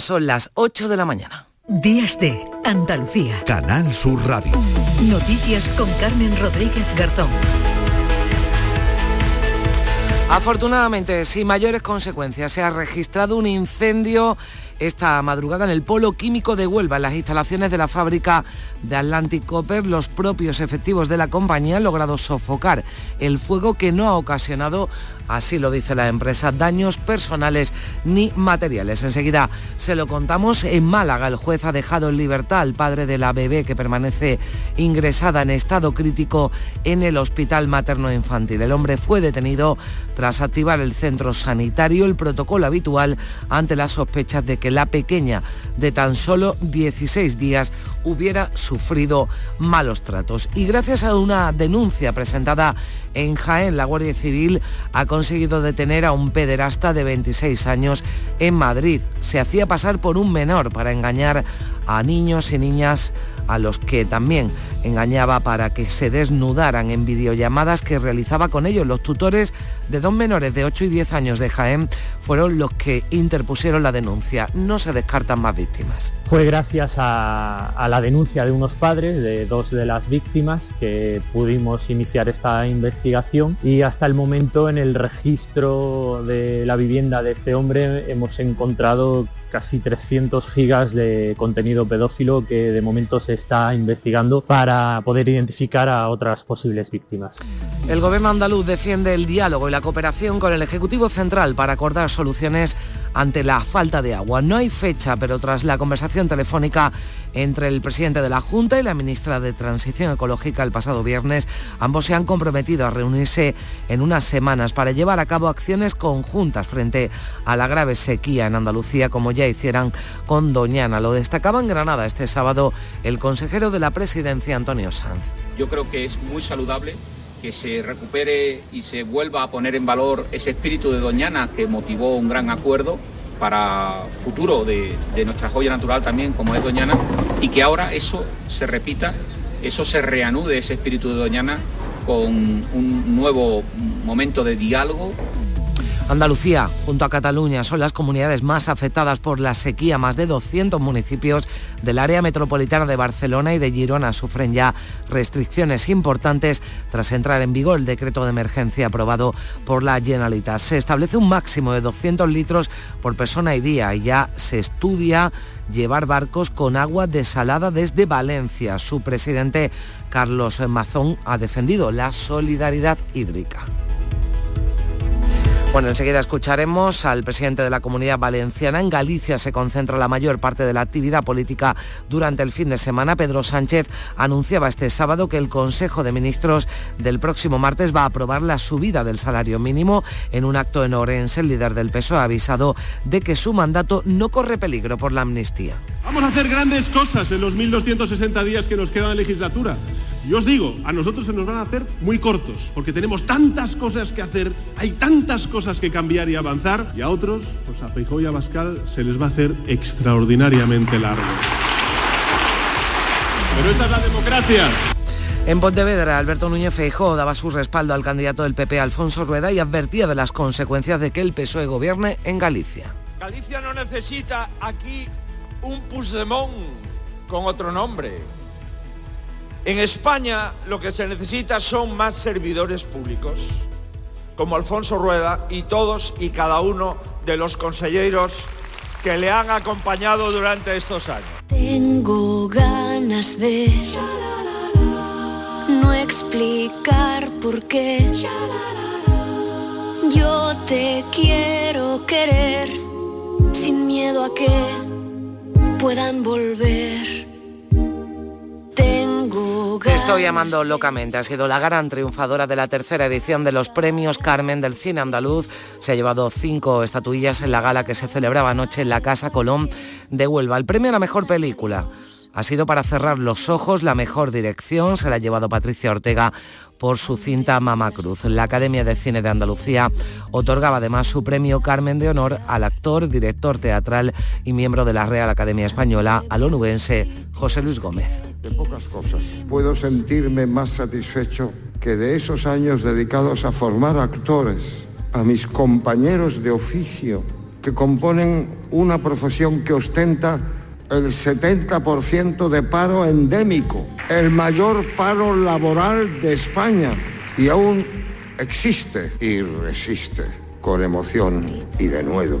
son las 8 de la mañana. Días de Andalucía. Canal Sur Radio. Noticias con Carmen Rodríguez Garzón. Afortunadamente, sin mayores consecuencias, se ha registrado un incendio esta madrugada en el polo químico de Huelva, en las instalaciones de la fábrica de Atlantic Copper. Los propios efectivos de la compañía han logrado sofocar el fuego que no ha ocasionado, así lo dice la empresa, daños personales ni materiales. Enseguida se lo contamos. En Málaga el juez ha dejado en libertad al padre de la bebé que permanece ingresada en estado crítico en el hospital materno infantil. El hombre fue detenido tras activar el centro sanitario, el protocolo habitual ante las sospechas de que la pequeña de tan solo 16 días hubiera sufrido malos tratos. Y gracias a una denuncia presentada en Jaén, la Guardia Civil ha conseguido detener a un pederasta de 26 años en Madrid. Se hacía pasar por un menor para engañar a niños y niñas a los que también engañaba para que se desnudaran en videollamadas que realizaba con ellos. Los tutores de dos menores de 8 y 10 años de Jaén fueron los que interpusieron la denuncia. No se descartan más víctimas. Fue gracias a, la denuncia de unos padres de dos de las víctimas que pudimos iniciar esta investigación y hasta el momento en el registro de la vivienda de este hombre hemos encontrado casi 300 gigas de contenido pedófilo que de momento se está investigando para poder identificar a otras posibles víctimas. El gobierno andaluz defiende el diálogo y la cooperación con el Ejecutivo Central para acordar soluciones ante la falta de agua. No hay fecha, pero tras la conversación telefónica entre el presidente de la Junta y la ministra de Transición Ecológica el pasado viernes, ambos se han comprometido a reunirse en unas semanas para llevar a cabo acciones conjuntas frente a la grave sequía en Andalucía, como ya hicieran con Doñana. Lo destacaba en Granada este sábado el consejero de la presidencia, Antonio Sanz. Yo creo que es muy saludable que se recupere y se vuelva a poner en valor ese espíritu de Doñana que motivó un gran acuerdo para futuro de, nuestra joya natural también, como es Doñana, y que ahora eso se repita, eso se reanude, ese espíritu de Doñana, con un nuevo momento de diálogo, Andalucía, junto a Cataluña, son las comunidades más afectadas por la sequía. Más de 200 municipios del área metropolitana de Barcelona y de Girona sufren ya restricciones importantes tras entrar en vigor el decreto de emergencia aprobado por la Generalitat. Se establece un máximo de 200 litros por persona y día y ya se estudia llevar barcos con agua desalada desde Valencia. Su presidente Carlos Mazón ha defendido la solidaridad hídrica. Bueno, enseguida escucharemos al presidente de la Comunidad Valenciana. En Galicia se concentra la mayor parte de la actividad política durante el fin de semana. Pedro Sánchez anunciaba este sábado que el Consejo de Ministros del próximo martes va a aprobar la subida del salario mínimo. En un acto en Orense, el líder del PSOE ha avisado de que su mandato no corre peligro por la amnistía. Vamos a hacer grandes cosas en los 1.260 días que nos quedan de legislatura. Yo os digo, a nosotros se nos van a hacer muy cortos, porque tenemos tantas cosas que hacer, hay tantas cosas que cambiar y avanzar, y a otros, pues a Feijóo y a Bascal, se les va a hacer extraordinariamente largo. Pero esa es la democracia. En Pontevedra, Alberto Núñez Feijóo daba su respaldo al candidato del PP, Alfonso Rueda, y advertía de las consecuencias de que el PSOE gobierne en Galicia. Galicia no necesita aquí un Puigdemont con otro nombre en España lo que se necesita son más servidores públicos, como Alfonso Rueda y todos y cada uno de los consejeros que le han acompañado durante estos años. Tengo ganas de no explicar por qué. Yo te quiero querer sin miedo a que puedan volver. Te estoy amando locamente. Ha sido la gran triunfadora de la tercera edición de los premios Carmen del cine andaluz. Se ha llevado cinco estatuillas en la gala que se celebraba anoche en la Casa Colón de Huelva. El premio a la mejor película ha sido para cerrar los ojos, la mejor dirección se la ha llevado Patricia Ortega por su cinta Mama Cruz. La Academia de Cine de Andalucía otorgaba además su premio Carmen de Honor al actor, director teatral y miembro de la Real Academia Española, al onubense José Luis Gómez. De pocas cosas puedo sentirme más satisfecho que de esos años dedicados a formar actores, a mis compañeros de oficio que componen una profesión que ostenta el 70% de paro endémico, el mayor paro laboral de España y aún existe y resiste con emoción y denuedo.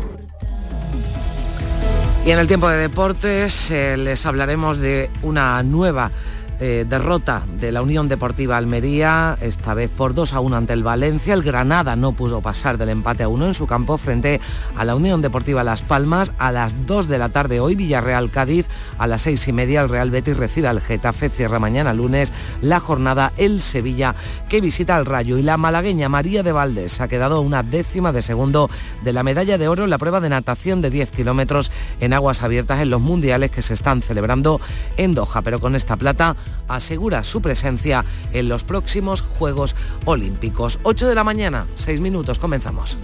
Y en el tiempo de deportes eh, les hablaremos de una nueva eh, derrota de la Unión Deportiva Almería, esta vez por 2 a 1 ante el Valencia. El Granada no pudo pasar del empate a 1 en su campo frente a la Unión Deportiva Las Palmas. A las 2 de la tarde hoy, Villarreal Cádiz. A las 6 y media, el Real Betis recibe al Getafe. Cierra mañana lunes la jornada el Sevilla que visita al Rayo. Y la malagueña María de Valdés ha quedado una décima de segundo de la medalla de oro en la prueba de natación de 10 kilómetros en aguas abiertas en los mundiales que se están celebrando en Doha. Pero con esta plata asegura su presencia en los próximos Juegos Olímpicos. 8 de la mañana, 6 minutos, comenzamos.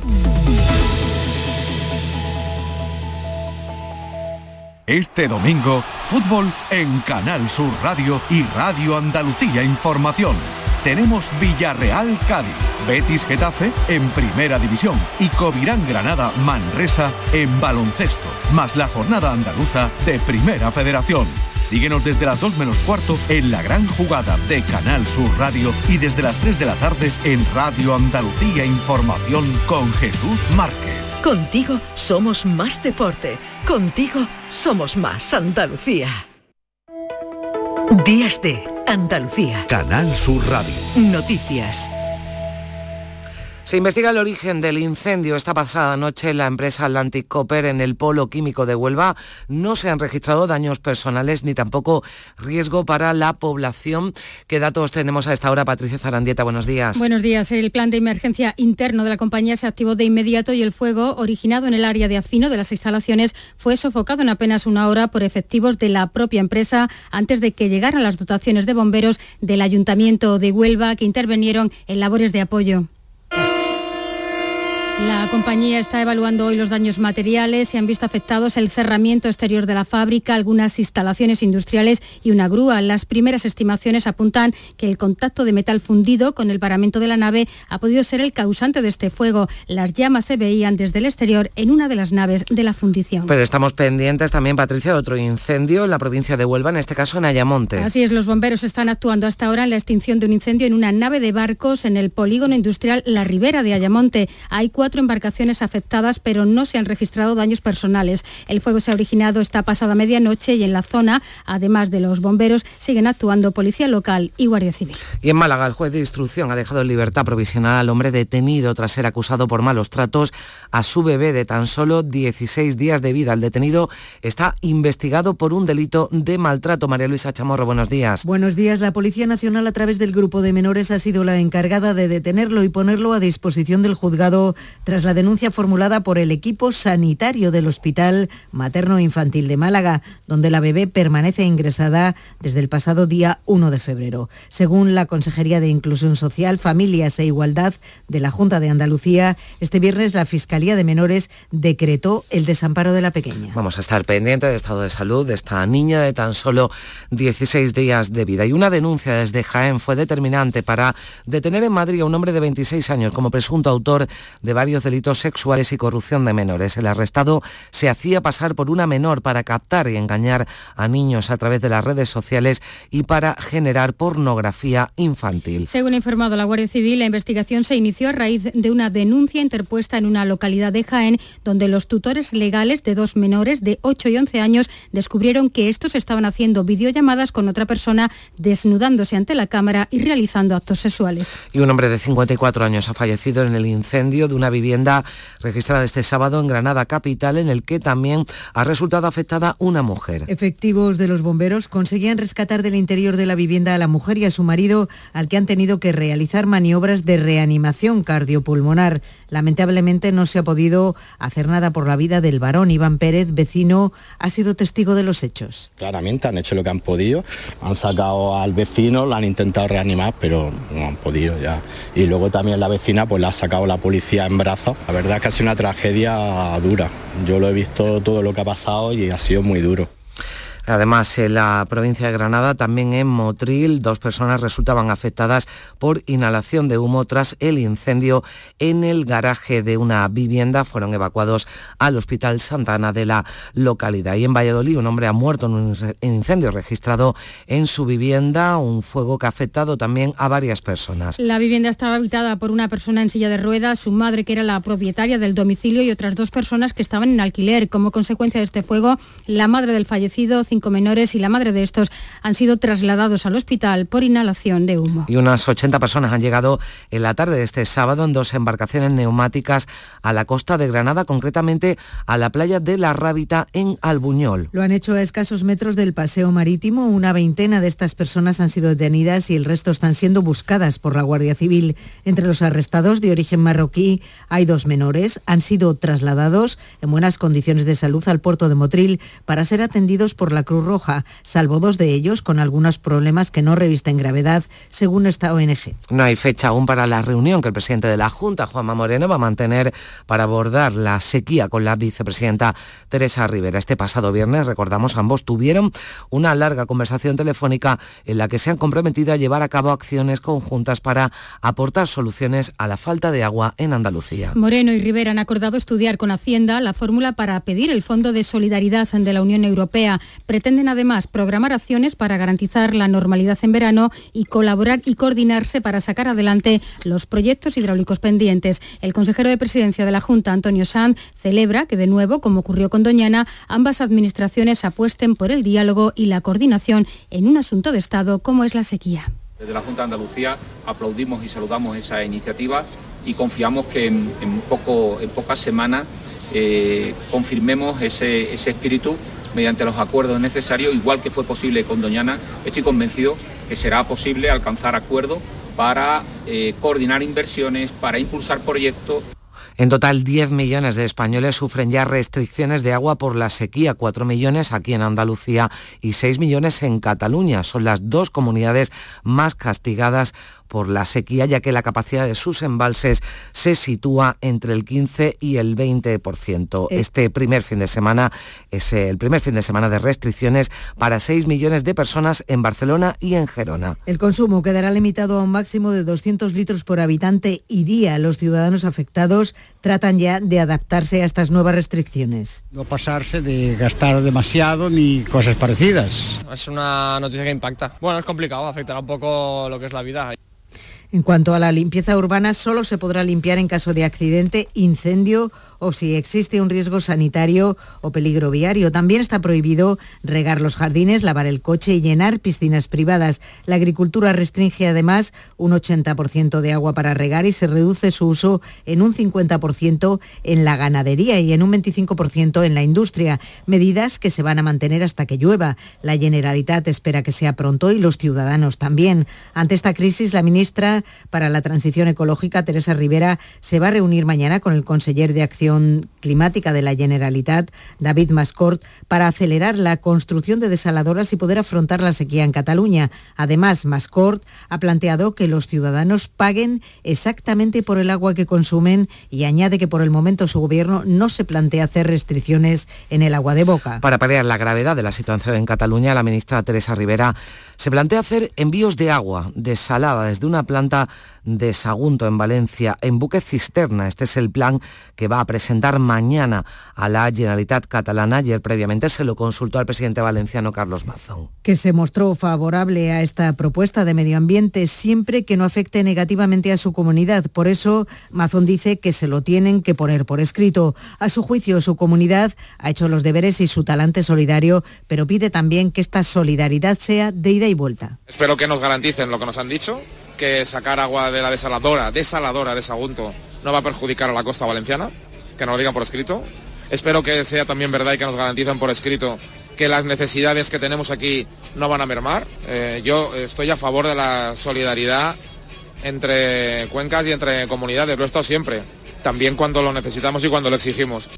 Este domingo, fútbol en Canal Sur Radio y Radio Andalucía Información. Tenemos Villarreal Cádiz, Betis Getafe en Primera División y Covirán Granada Manresa en baloncesto, más la jornada andaluza de Primera Federación. Síguenos desde las 2 menos cuarto en la gran jugada de Canal Sur Radio y desde las 3 de la tarde en Radio Andalucía Información con Jesús Márquez. Contigo somos más deporte. Contigo somos más Andalucía. Días de Andalucía. Canal Sur Radio. Noticias. Se investiga el origen del incendio esta pasada noche en la empresa Atlantic Copper en el polo químico de Huelva. No se han registrado daños personales ni tampoco riesgo para la población. ¿Qué datos tenemos a esta hora, Patricia Zarandieta? Buenos días. Buenos días. El plan de emergencia interno de la compañía se activó de inmediato y el fuego, originado en el área de afino de las instalaciones, fue sofocado en apenas una hora por efectivos de la propia empresa antes de que llegaran las dotaciones de bomberos del Ayuntamiento de Huelva que intervinieron en labores de apoyo. La compañía está evaluando hoy los daños materiales y han visto afectados el cerramiento exterior de la fábrica, algunas instalaciones industriales y una grúa. Las primeras estimaciones apuntan que el contacto de metal fundido con el paramento de la nave ha podido ser el causante de este fuego. Las llamas se veían desde el exterior en una de las naves de la fundición. Pero estamos pendientes también, Patricia, de otro incendio en la provincia de Huelva, en este caso en Ayamonte. Así es, los bomberos están actuando hasta ahora en la extinción de un incendio en una nave de barcos en el polígono industrial La Ribera de Ayamonte. Hay cuatro embarcaciones afectadas, pero no se han registrado daños personales. El fuego se ha originado esta pasada medianoche y en la zona, además de los bomberos, siguen actuando policía local y guardia civil. Y en Málaga, el juez de instrucción ha dejado en libertad provisional al hombre detenido tras ser acusado por malos tratos a su bebé de tan solo 16 días de vida. El detenido está investigado por un delito de maltrato. María Luisa Chamorro, buenos días. Buenos días. La Policía Nacional, a través del grupo de menores, ha sido la encargada de detenerlo y ponerlo a disposición del juzgado tras la denuncia formulada por el equipo sanitario del Hospital Materno Infantil de Málaga, donde la bebé permanece ingresada desde el pasado día 1 de febrero. Según la Consejería de Inclusión Social, Familias e Igualdad de la Junta de Andalucía, este viernes la Fiscalía de Menores decretó el desamparo de la pequeña. Vamos a estar pendientes del estado de salud de esta niña de tan solo 16 días de vida. Y una denuncia desde Jaén fue determinante para detener en Madrid a un hombre de 26 años como presunto autor de varios delitos sexuales y corrupción de menores. El arrestado se hacía pasar por una menor para captar y engañar a niños a través de las redes sociales y para generar pornografía infantil. Según ha informado la Guardia Civil, la investigación se inició a raíz de una denuncia interpuesta en una localidad de Jaén, donde los tutores legales de dos menores de 8 y 11 años descubrieron que estos estaban haciendo videollamadas con otra persona, desnudándose ante la cámara y realizando actos sexuales. Y un hombre de 54 años ha fallecido en el incendio de una vivienda registrada este sábado en Granada Capital, en el que también ha resultado afectada una mujer. Efectivos de los bomberos conseguían rescatar del interior de la vivienda a la mujer y a su marido, al que han tenido que realizar maniobras de reanimación cardiopulmonar. Lamentablemente no se ha podido hacer nada por la vida del varón. Iván Pérez, vecino, ha sido testigo de los hechos. Claramente han hecho lo que han podido, han sacado al vecino, lo han intentado reanimar, pero no han podido ya. Y luego también la vecina pues la ha sacado la policía en La verdad es que ha sido una tragedia dura. Yo lo he visto todo lo que ha pasado y ha sido muy duro. Además, en la provincia de Granada, también en Motril, dos personas resultaban afectadas por inhalación de humo tras el incendio en el garaje de una vivienda. Fueron evacuados al Hospital Santana de la localidad. Y en Valladolid, un hombre ha muerto en un incendio registrado en su vivienda, un fuego que ha afectado también a varias personas. La vivienda estaba habitada por una persona en silla de ruedas, su madre que era la propietaria del domicilio y otras dos personas que estaban en alquiler. Como consecuencia de este fuego, la madre del fallecido, cinco menores y la madre de estos han sido trasladados al hospital por inhalación de humo. Y unas 80 personas han llegado en la tarde de este sábado en dos embarcaciones neumáticas a la costa de Granada, concretamente a la playa de La Rábita en Albuñol. Lo han hecho a escasos metros del paseo marítimo. Una veintena de estas personas han sido detenidas y el resto están siendo buscadas por la Guardia Civil. Entre los arrestados de origen marroquí hay dos menores. Han sido trasladados en buenas condiciones de salud al puerto de Motril para ser atendidos por la Cruz Roja, salvo dos de ellos con algunos problemas que no revisten gravedad, según esta ONG. No hay fecha aún para la reunión que el presidente de la Junta, Juanma Moreno, va a mantener para abordar la sequía con la vicepresidenta Teresa Rivera. Este pasado viernes, recordamos, ambos tuvieron una larga conversación telefónica en la que se han comprometido a llevar a cabo acciones conjuntas para aportar soluciones a la falta de agua en Andalucía. Moreno y Rivera han acordado estudiar con Hacienda la fórmula para pedir el Fondo de Solidaridad de la Unión Europea. Pretenden además programar acciones para garantizar la normalidad en verano y colaborar y coordinarse para sacar adelante los proyectos hidráulicos pendientes. El consejero de presidencia de la Junta, Antonio Sanz, celebra que de nuevo, como ocurrió con Doñana, ambas administraciones apuesten por el diálogo y la coordinación en un asunto de Estado como es la sequía. Desde la Junta de Andalucía aplaudimos y saludamos esa iniciativa y confiamos que en, poco, en pocas semanas eh, confirmemos ese, ese espíritu mediante los acuerdos necesarios, igual que fue posible con Doñana, estoy convencido que será posible alcanzar acuerdos para eh, coordinar inversiones, para impulsar proyectos en total, 10 millones de españoles sufren ya restricciones de agua por la sequía, 4 millones aquí en Andalucía y 6 millones en Cataluña. Son las dos comunidades más castigadas por la sequía, ya que la capacidad de sus embalses se sitúa entre el 15 y el 20%. Eh. Este primer fin de semana es el primer fin de semana de restricciones para 6 millones de personas en Barcelona y en Gerona. El consumo quedará limitado a un máximo de 200 litros por habitante y día. Los ciudadanos afectados tratan ya de adaptarse a estas nuevas restricciones. No pasarse de gastar demasiado ni cosas parecidas. Es una noticia que impacta. Bueno, es complicado, afectará un poco lo que es la vida. En cuanto a la limpieza urbana, solo se podrá limpiar en caso de accidente, incendio o si existe un riesgo sanitario o peligro viario. También está prohibido regar los jardines, lavar el coche y llenar piscinas privadas. La agricultura restringe además un 80% de agua para regar y se reduce su uso en un 50% en la ganadería y en un 25% en la industria. Medidas que se van a mantener hasta que llueva. La Generalitat espera que sea pronto y los ciudadanos también. Ante esta crisis, la ministra para la Transición Ecológica, Teresa Rivera, se va a reunir mañana con el conseller de Acción Climática de la Generalitat, David Mascort, para acelerar la construcción de desaladoras y poder afrontar la sequía en Cataluña. Además, Mascort ha planteado que los ciudadanos paguen exactamente por el agua que consumen y añade que por el momento su gobierno no se plantea hacer restricciones en el agua de boca. Para paliar la gravedad de la situación en Cataluña, la ministra Teresa Rivera se plantea hacer envíos de agua desalada desde una planta de Sagunto en Valencia en buque cisterna. Este es el plan que va a presentar mañana a la Generalitat Catalana. Ayer previamente se lo consultó al presidente valenciano Carlos Mazón. Que se mostró favorable a esta propuesta de medio ambiente siempre que no afecte negativamente a su comunidad. Por eso Mazón dice que se lo tienen que poner por escrito. A su juicio, su comunidad ha hecho los deberes y su talante solidario, pero pide también que esta solidaridad sea de ida y vuelta. Espero que nos garanticen lo que nos han dicho, que sacar agua de la desaladora, desaladora de Sagunto, no va a perjudicar a la costa valenciana, que nos lo digan por escrito. Espero que sea también verdad y que nos garanticen por escrito que las necesidades que tenemos aquí no van a mermar. Eh, yo estoy a favor de la solidaridad entre cuencas y entre comunidades, lo he estado siempre, también cuando lo necesitamos y cuando lo exigimos.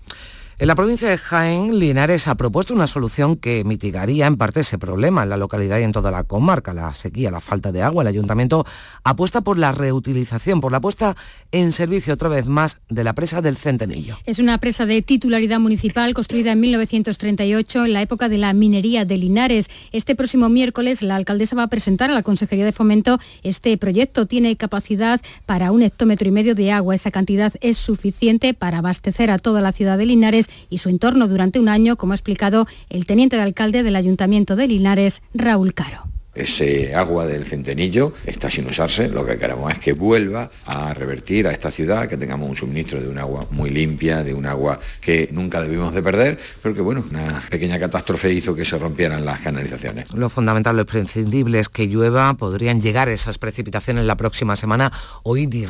En la provincia de Jaén, Linares ha propuesto una solución que mitigaría en parte ese problema en la localidad y en toda la comarca, la sequía, la falta de agua. El ayuntamiento apuesta por la reutilización, por la puesta en servicio otra vez más de la presa del Centenillo. Es una presa de titularidad municipal construida en 1938 en la época de la minería de Linares. Este próximo miércoles la alcaldesa va a presentar a la Consejería de Fomento este proyecto. Tiene capacidad para un hectómetro y medio de agua. Esa cantidad es suficiente para abastecer a toda la ciudad de Linares y su entorno durante un año, como ha explicado el teniente de alcalde del Ayuntamiento de Linares, Raúl Caro ese agua del centenillo está sin usarse, lo que queremos es que vuelva a revertir a esta ciudad, que tengamos un suministro de un agua muy limpia, de un agua que nunca debimos de perder, pero que bueno, una pequeña catástrofe hizo que se rompieran las canalizaciones. Lo fundamental, lo imprescindible es que llueva, podrían llegar esas precipitaciones la próxima semana, hoy ni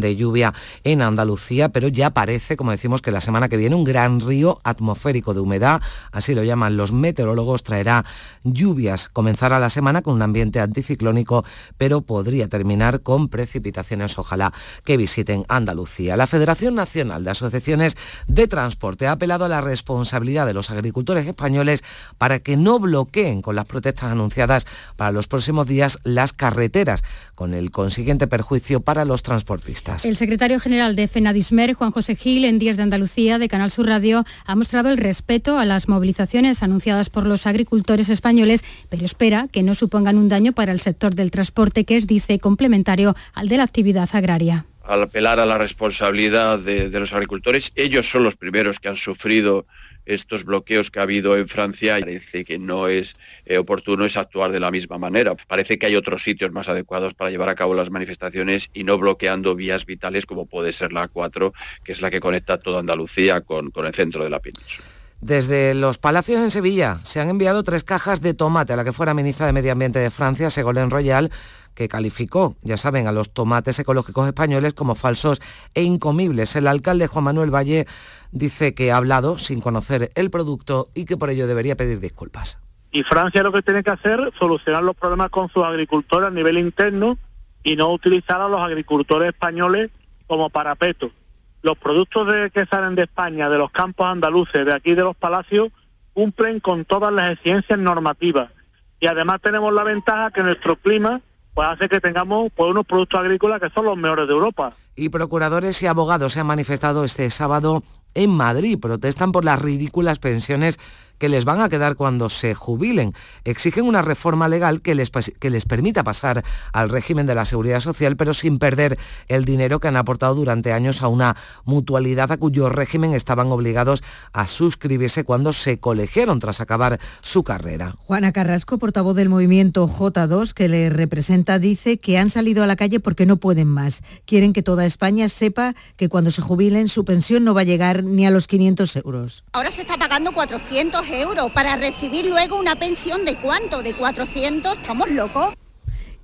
de lluvia en Andalucía, pero ya parece, como decimos, que la semana que viene un gran río atmosférico de humedad, así lo llaman los meteorólogos, traerá lluvias. Comenzará la semana con un ambiente anticiclónico, pero podría terminar con precipitaciones. Ojalá que visiten Andalucía. La Federación Nacional de Asociaciones de Transporte ha apelado a la responsabilidad de los agricultores españoles para que no bloqueen con las protestas anunciadas para los próximos días las carreteras, con el consiguiente perjuicio para los transportistas. El secretario general de FENADISMER, Juan José Gil, en Días de Andalucía de Canal Sur Radio, ha mostrado el respeto a las movilizaciones anunciadas por los agricultores españoles, pero espera que no supongan un daño para el sector del transporte, que es, dice, complementario al de la actividad agraria al apelar a la responsabilidad de, los agricultores. Ellos son los primeros que han sufrido estos bloqueos que ha habido en Francia. Parece que no es eh, oportuno es actuar de la misma manera. Parece que hay otros sitios más adecuados para llevar a cabo las manifestaciones y no bloqueando vías vitales como puede ser la A4, que es la que conecta toda Andalucía con, con el centro de la península. Desde los Palacios en Sevilla se han enviado tres cajas de tomate a la que fuera ministra de Medio Ambiente de Francia, Ségolène Royal, que calificó, ya saben, a los tomates ecológicos españoles como falsos e incomibles. El alcalde Juan Manuel Valle dice que ha hablado sin conocer el producto y que por ello debería pedir disculpas. Y Francia lo que tiene que hacer solucionar los problemas con sus agricultores a nivel interno y no utilizar a los agricultores españoles como parapeto los productos de, que salen de España, de los campos andaluces, de aquí de los palacios, cumplen con todas las exigencias normativas. Y además tenemos la ventaja que nuestro clima pues, hace que tengamos pues, unos productos agrícolas que son los mejores de Europa. Y procuradores y abogados se han manifestado este sábado en Madrid. Protestan por las ridículas pensiones que les van a quedar cuando se jubilen. Exigen una reforma legal que les, que les permita pasar al régimen de la seguridad social, pero sin perder el dinero que han aportado durante años a una mutualidad a cuyo régimen estaban obligados a suscribirse cuando se colegiaron tras acabar su carrera. Juana Carrasco, portavoz del movimiento J2 que le representa, dice que han salido a la calle porque no pueden más. Quieren que toda España sepa que cuando se jubilen su pensión no va a llegar ni a los 500 euros. Ahora se está pagando 400 euros para recibir luego una pensión de cuánto, de 400, estamos locos.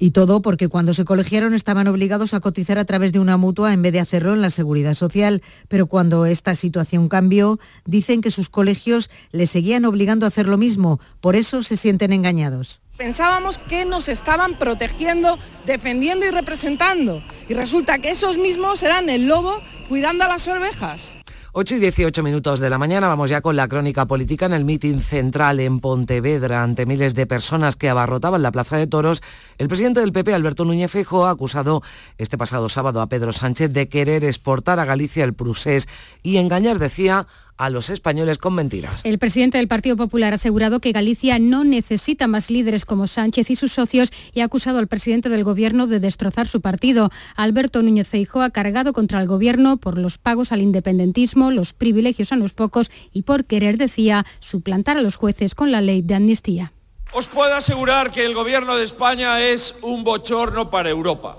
Y todo porque cuando se colegiaron estaban obligados a cotizar a través de una mutua en vez de hacerlo en la seguridad social. Pero cuando esta situación cambió, dicen que sus colegios les seguían obligando a hacer lo mismo. Por eso se sienten engañados. Pensábamos que nos estaban protegiendo, defendiendo y representando. Y resulta que esos mismos eran el lobo cuidando a las ovejas. 8 y 18 minutos de la mañana vamos ya con la crónica política en el mitin central en Pontevedra ante miles de personas que abarrotaban la Plaza de Toros. El presidente del PP, Alberto Núñez Feijóo, ha acusado este pasado sábado a Pedro Sánchez de querer exportar a Galicia el prusés y engañar, decía, a los españoles con mentiras. El presidente del Partido Popular ha asegurado que Galicia no necesita más líderes como Sánchez y sus socios y ha acusado al presidente del gobierno de destrozar su partido. Alberto Núñez Feijóo ha cargado contra el gobierno por los pagos al independentismo, los privilegios a los pocos y por querer, decía, suplantar a los jueces con la ley de amnistía. Os puedo asegurar que el gobierno de España es un bochorno para Europa.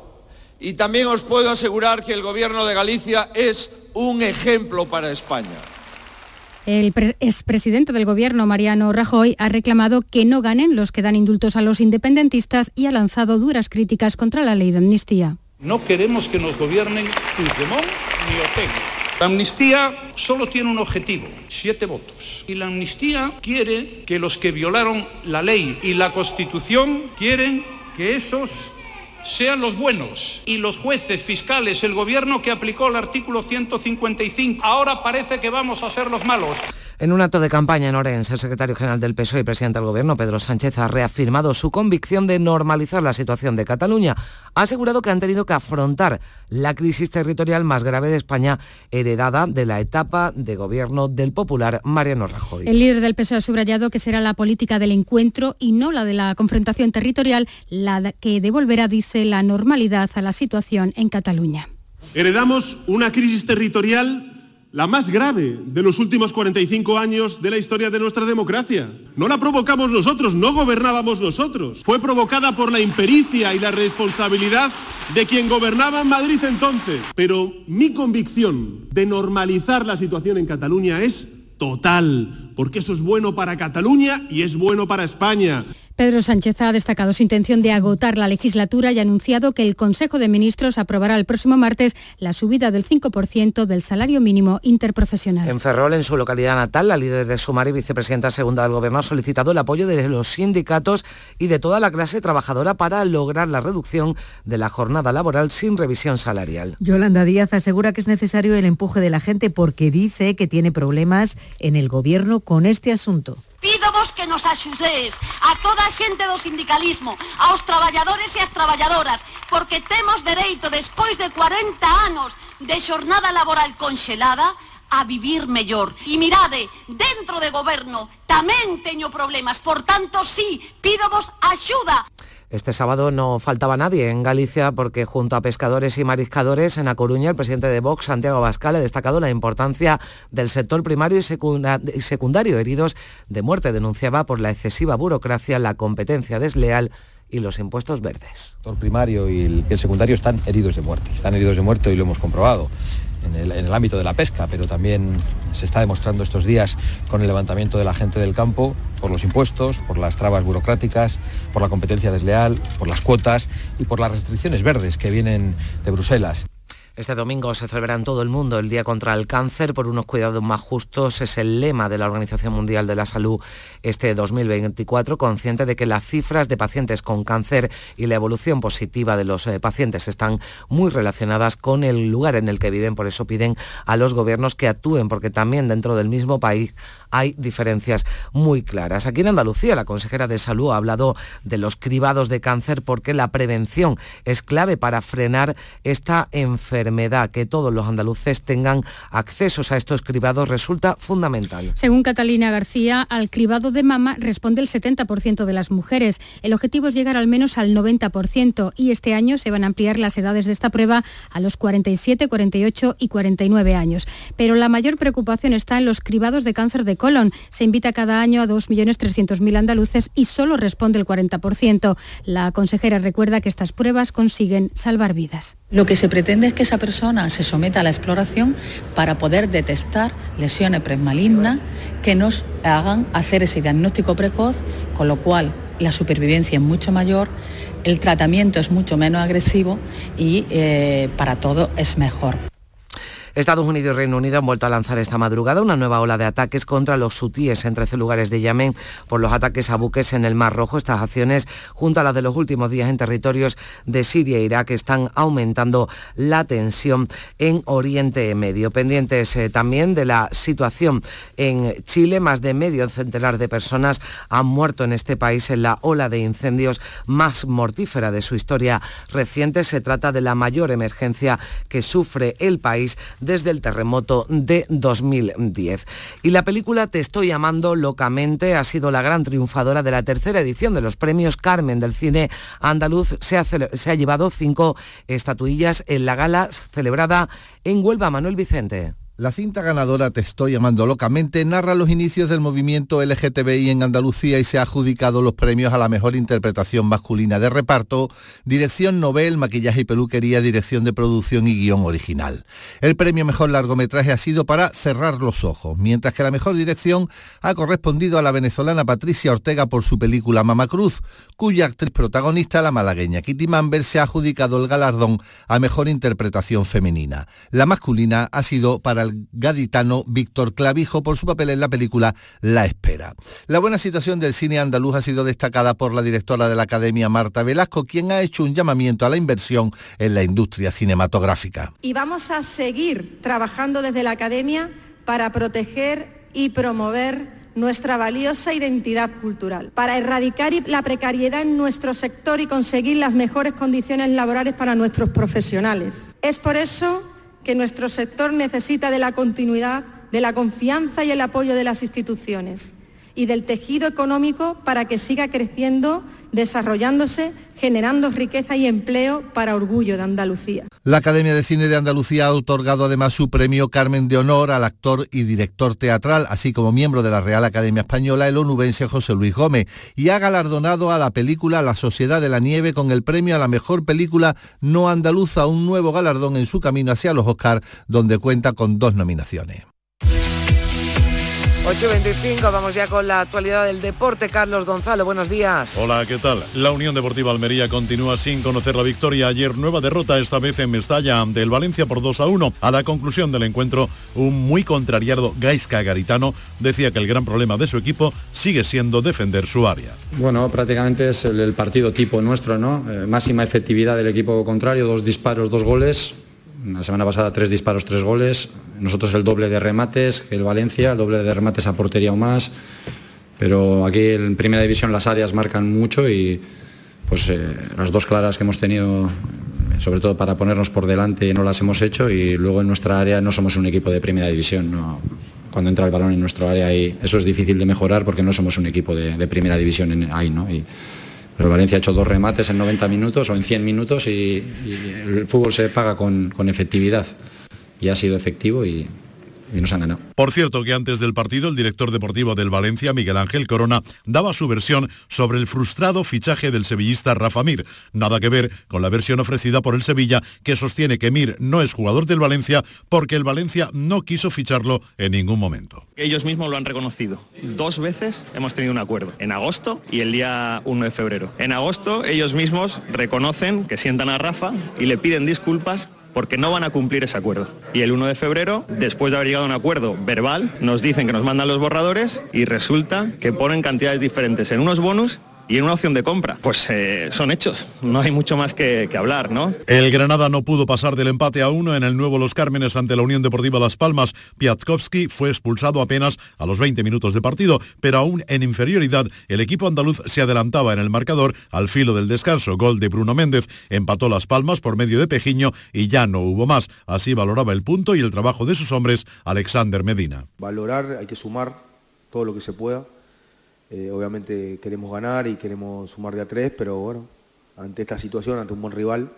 Y también os puedo asegurar que el gobierno de Galicia es un ejemplo para España. El expresidente del Gobierno, Mariano Rajoy, ha reclamado que no ganen los que dan indultos a los independentistas y ha lanzado duras críticas contra la ley de amnistía. No queremos que nos gobiernen Puigdemont ni Ortega. La amnistía solo tiene un objetivo, siete votos. Y la amnistía quiere que los que violaron la ley y la Constitución quieren que esos sean los buenos y los jueces, fiscales, el gobierno que aplicó el artículo 155. Ahora parece que vamos a ser los malos. En un acto de campaña en Orense, el secretario general del PSOE y presidente del Gobierno, Pedro Sánchez, ha reafirmado su convicción de normalizar la situación de Cataluña. Ha asegurado que han tenido que afrontar la crisis territorial más grave de España, heredada de la etapa de gobierno del popular Mariano Rajoy. El líder del PSOE ha subrayado que será la política del encuentro y no la de la confrontación territorial la que devolverá, dice, la normalidad a la situación en Cataluña. Heredamos una crisis territorial la más grave de los últimos 45 años de la historia de nuestra democracia. No la provocamos nosotros, no gobernábamos nosotros. Fue provocada por la impericia y la responsabilidad de quien gobernaba en Madrid entonces. Pero mi convicción de normalizar la situación en Cataluña es total, porque eso es bueno para Cataluña y es bueno para España. Pedro Sánchez ha destacado su intención de agotar la legislatura y ha anunciado que el Consejo de Ministros aprobará el próximo martes la subida del 5% del salario mínimo interprofesional. En Ferrol, en su localidad natal, la líder de Sumar y vicepresidenta segunda del Gobierno ha solicitado el apoyo de los sindicatos y de toda la clase trabajadora para lograr la reducción de la jornada laboral sin revisión salarial. Yolanda Díaz asegura que es necesario el empuje de la gente porque dice que tiene problemas en el Gobierno con este asunto. Pídovos que nos axudéis a toda a xente do sindicalismo, aos traballadores e as traballadoras, porque temos dereito despois de 40 anos de xornada laboral conxelada a vivir mellor. E mirade, dentro de goberno tamén teño problemas, por tanto, sí, pídovos axuda. Este sábado no faltaba nadie en Galicia porque junto a pescadores y mariscadores en A Coruña, el presidente de Vox, Santiago Abascal, ha destacado la importancia del sector primario y secundario. Heridos de muerte denunciaba por la excesiva burocracia, la competencia desleal y los impuestos verdes. El sector primario y el secundario están heridos de muerte. Están heridos de muerte y lo hemos comprobado en el, ámbito de la pesca, pero también se está demostrando estos días con el levantamiento de la gente del campo por los impuestos, por las trabas burocráticas, por la competencia desleal, por las cuotas y por las restricciones verdes que vienen de Bruselas. Este domingo se celebra en todo el mundo el Día contra el Cáncer por unos cuidados más justos. Es el lema de la Organización Mundial de la Salud este 2024, consciente de que las cifras de pacientes con cáncer y la evolución positiva de los eh, pacientes están muy relacionadas con el lugar en el que viven. Por eso piden a los gobiernos que actúen, porque también dentro del mismo país hay diferencias muy claras. Aquí en Andalucía, la consejera de Salud ha hablado de los cribados de cáncer porque la prevención es clave para frenar esta enfermedad que todos los andaluces tengan accesos a estos cribados resulta fundamental. Según Catalina García, al cribado de mama responde el 70% de las mujeres. El objetivo es llegar al menos al 90% y este año se van a ampliar las edades de esta prueba a los 47, 48 y 49 años. Pero la mayor preocupación está en los cribados de cáncer de colon. Se invita cada año a 2.300.000 andaluces y solo responde el 40%. La consejera recuerda que estas pruebas consiguen salvar vidas. Lo que se pretende es que esa persona se someta a la exploración para poder detectar lesiones premalignas que nos hagan hacer ese diagnóstico precoz, con lo cual la supervivencia es mucho mayor, el tratamiento es mucho menos agresivo y eh, para todo es mejor. Estados Unidos y Reino Unido han vuelto a lanzar esta madrugada una nueva ola de ataques contra los sutíes en 13 lugares de Yemen por los ataques a buques en el Mar Rojo. Estas acciones, junto a las de los últimos días en territorios de Siria e Irak, están aumentando la tensión en Oriente Medio. Pendientes eh, también de la situación en Chile, más de medio centenar de personas han muerto en este país en la ola de incendios más mortífera de su historia reciente. Se trata de la mayor emergencia que sufre el país desde el terremoto de 2010. Y la película Te estoy amando locamente ha sido la gran triunfadora de la tercera edición de los premios Carmen del cine andaluz. Se ha, se ha llevado cinco estatuillas en la gala celebrada en Huelva. Manuel Vicente. La cinta ganadora Te estoy llamando locamente narra los inicios del movimiento LGTBI en Andalucía y se ha adjudicado los premios a la mejor interpretación masculina de reparto, dirección novel, maquillaje y peluquería, dirección de producción y guion original. El premio mejor largometraje ha sido para Cerrar los ojos, mientras que la mejor dirección ha correspondido a la venezolana Patricia Ortega por su película Mama Cruz, cuya actriz protagonista, la malagueña Kitty Mamber, se ha adjudicado el galardón a mejor interpretación femenina. La masculina ha sido para al gaditano Víctor Clavijo por su papel en la película La Espera. La buena situación del cine andaluz ha sido destacada por la directora de la Academia, Marta Velasco, quien ha hecho un llamamiento a la inversión en la industria cinematográfica. Y vamos a seguir trabajando desde la Academia para proteger y promover nuestra valiosa identidad cultural, para erradicar la precariedad en nuestro sector y conseguir las mejores condiciones laborales para nuestros profesionales. Es por eso que nuestro sector necesita de la continuidad, de la confianza y el apoyo de las instituciones y del tejido económico para que siga creciendo, desarrollándose, generando riqueza y empleo para orgullo de Andalucía. La Academia de Cine de Andalucía ha otorgado además su premio Carmen de Honor al actor y director teatral, así como miembro de la Real Academia Española, el onubense José Luis Gómez, y ha galardonado a la película La Sociedad de la Nieve con el premio a la mejor película no andaluza, un nuevo galardón en su camino hacia los Oscars, donde cuenta con dos nominaciones. 8.25, vamos ya con la actualidad del deporte. Carlos Gonzalo, buenos días. Hola, ¿qué tal? La Unión Deportiva Almería continúa sin conocer la victoria. Ayer nueva derrota, esta vez en Mestalla ante el Valencia por 2 a 1. A la conclusión del encuentro, un muy contrariado Gaisca Garitano decía que el gran problema de su equipo sigue siendo defender su área. Bueno, prácticamente es el, partido tipo nuestro, ¿no? Eh, máxima efectividad del equipo contrario, dos disparos, dos goles la semana pasada tres disparos, tres goles. Nosotros el doble de remates que el Valencia, el doble de remates a portería o más. Pero aquí en primera división las áreas marcan mucho y pues eh, las dos claras que hemos tenido, sobre todo para ponernos por delante, no las hemos hecho y luego en nuestra área no somos un equipo de primera división. cuando entra el balón en nuestro área ahí, eso es difícil de mejorar porque no somos un equipo de, primera división ahí. ¿no? Valencia ha hecho dos remates en 90 minutos o en 100 minutos y, el fútbol se paga con, con efectividad. Y ha sido efectivo y, y nos han ganado. Por cierto que antes del partido el director deportivo del Valencia, Miguel Ángel Corona, daba su versión sobre el frustrado fichaje del sevillista Rafa Mir. Nada que ver con la versión ofrecida por el Sevilla, que sostiene que Mir no es jugador del Valencia porque el Valencia no quiso ficharlo en ningún momento. Ellos mismos lo han reconocido. Dos veces hemos tenido un acuerdo, en agosto y el día 1 de febrero. En agosto ellos mismos reconocen que sientan a Rafa y le piden disculpas porque no van a cumplir ese acuerdo. Y el 1 de febrero, después de haber llegado a un acuerdo verbal, nos dicen que nos mandan los borradores y resulta que ponen cantidades diferentes en unos bonus y en una opción de compra. Pues eh, son hechos, no hay mucho más que, hablar, ¿no? El Granada no pudo pasar del empate a uno en el nuevo Los Cármenes ante la Unión Deportiva Las Palmas. Piatkowski fue expulsado apenas a los 20 minutos de partido, pero aún en inferioridad el equipo andaluz se adelantaba en el marcador al filo del descanso. Gol de Bruno Méndez empató Las Palmas por medio de Pejiño y ya no hubo más. Así valoraba el punto y el trabajo de sus hombres Alexander Medina. Valorar, hay que sumar todo lo que se pueda eh, obviamente queremos ganar y queremos sumar de a tres, pero bueno, ante esta situación, ante un buen rival,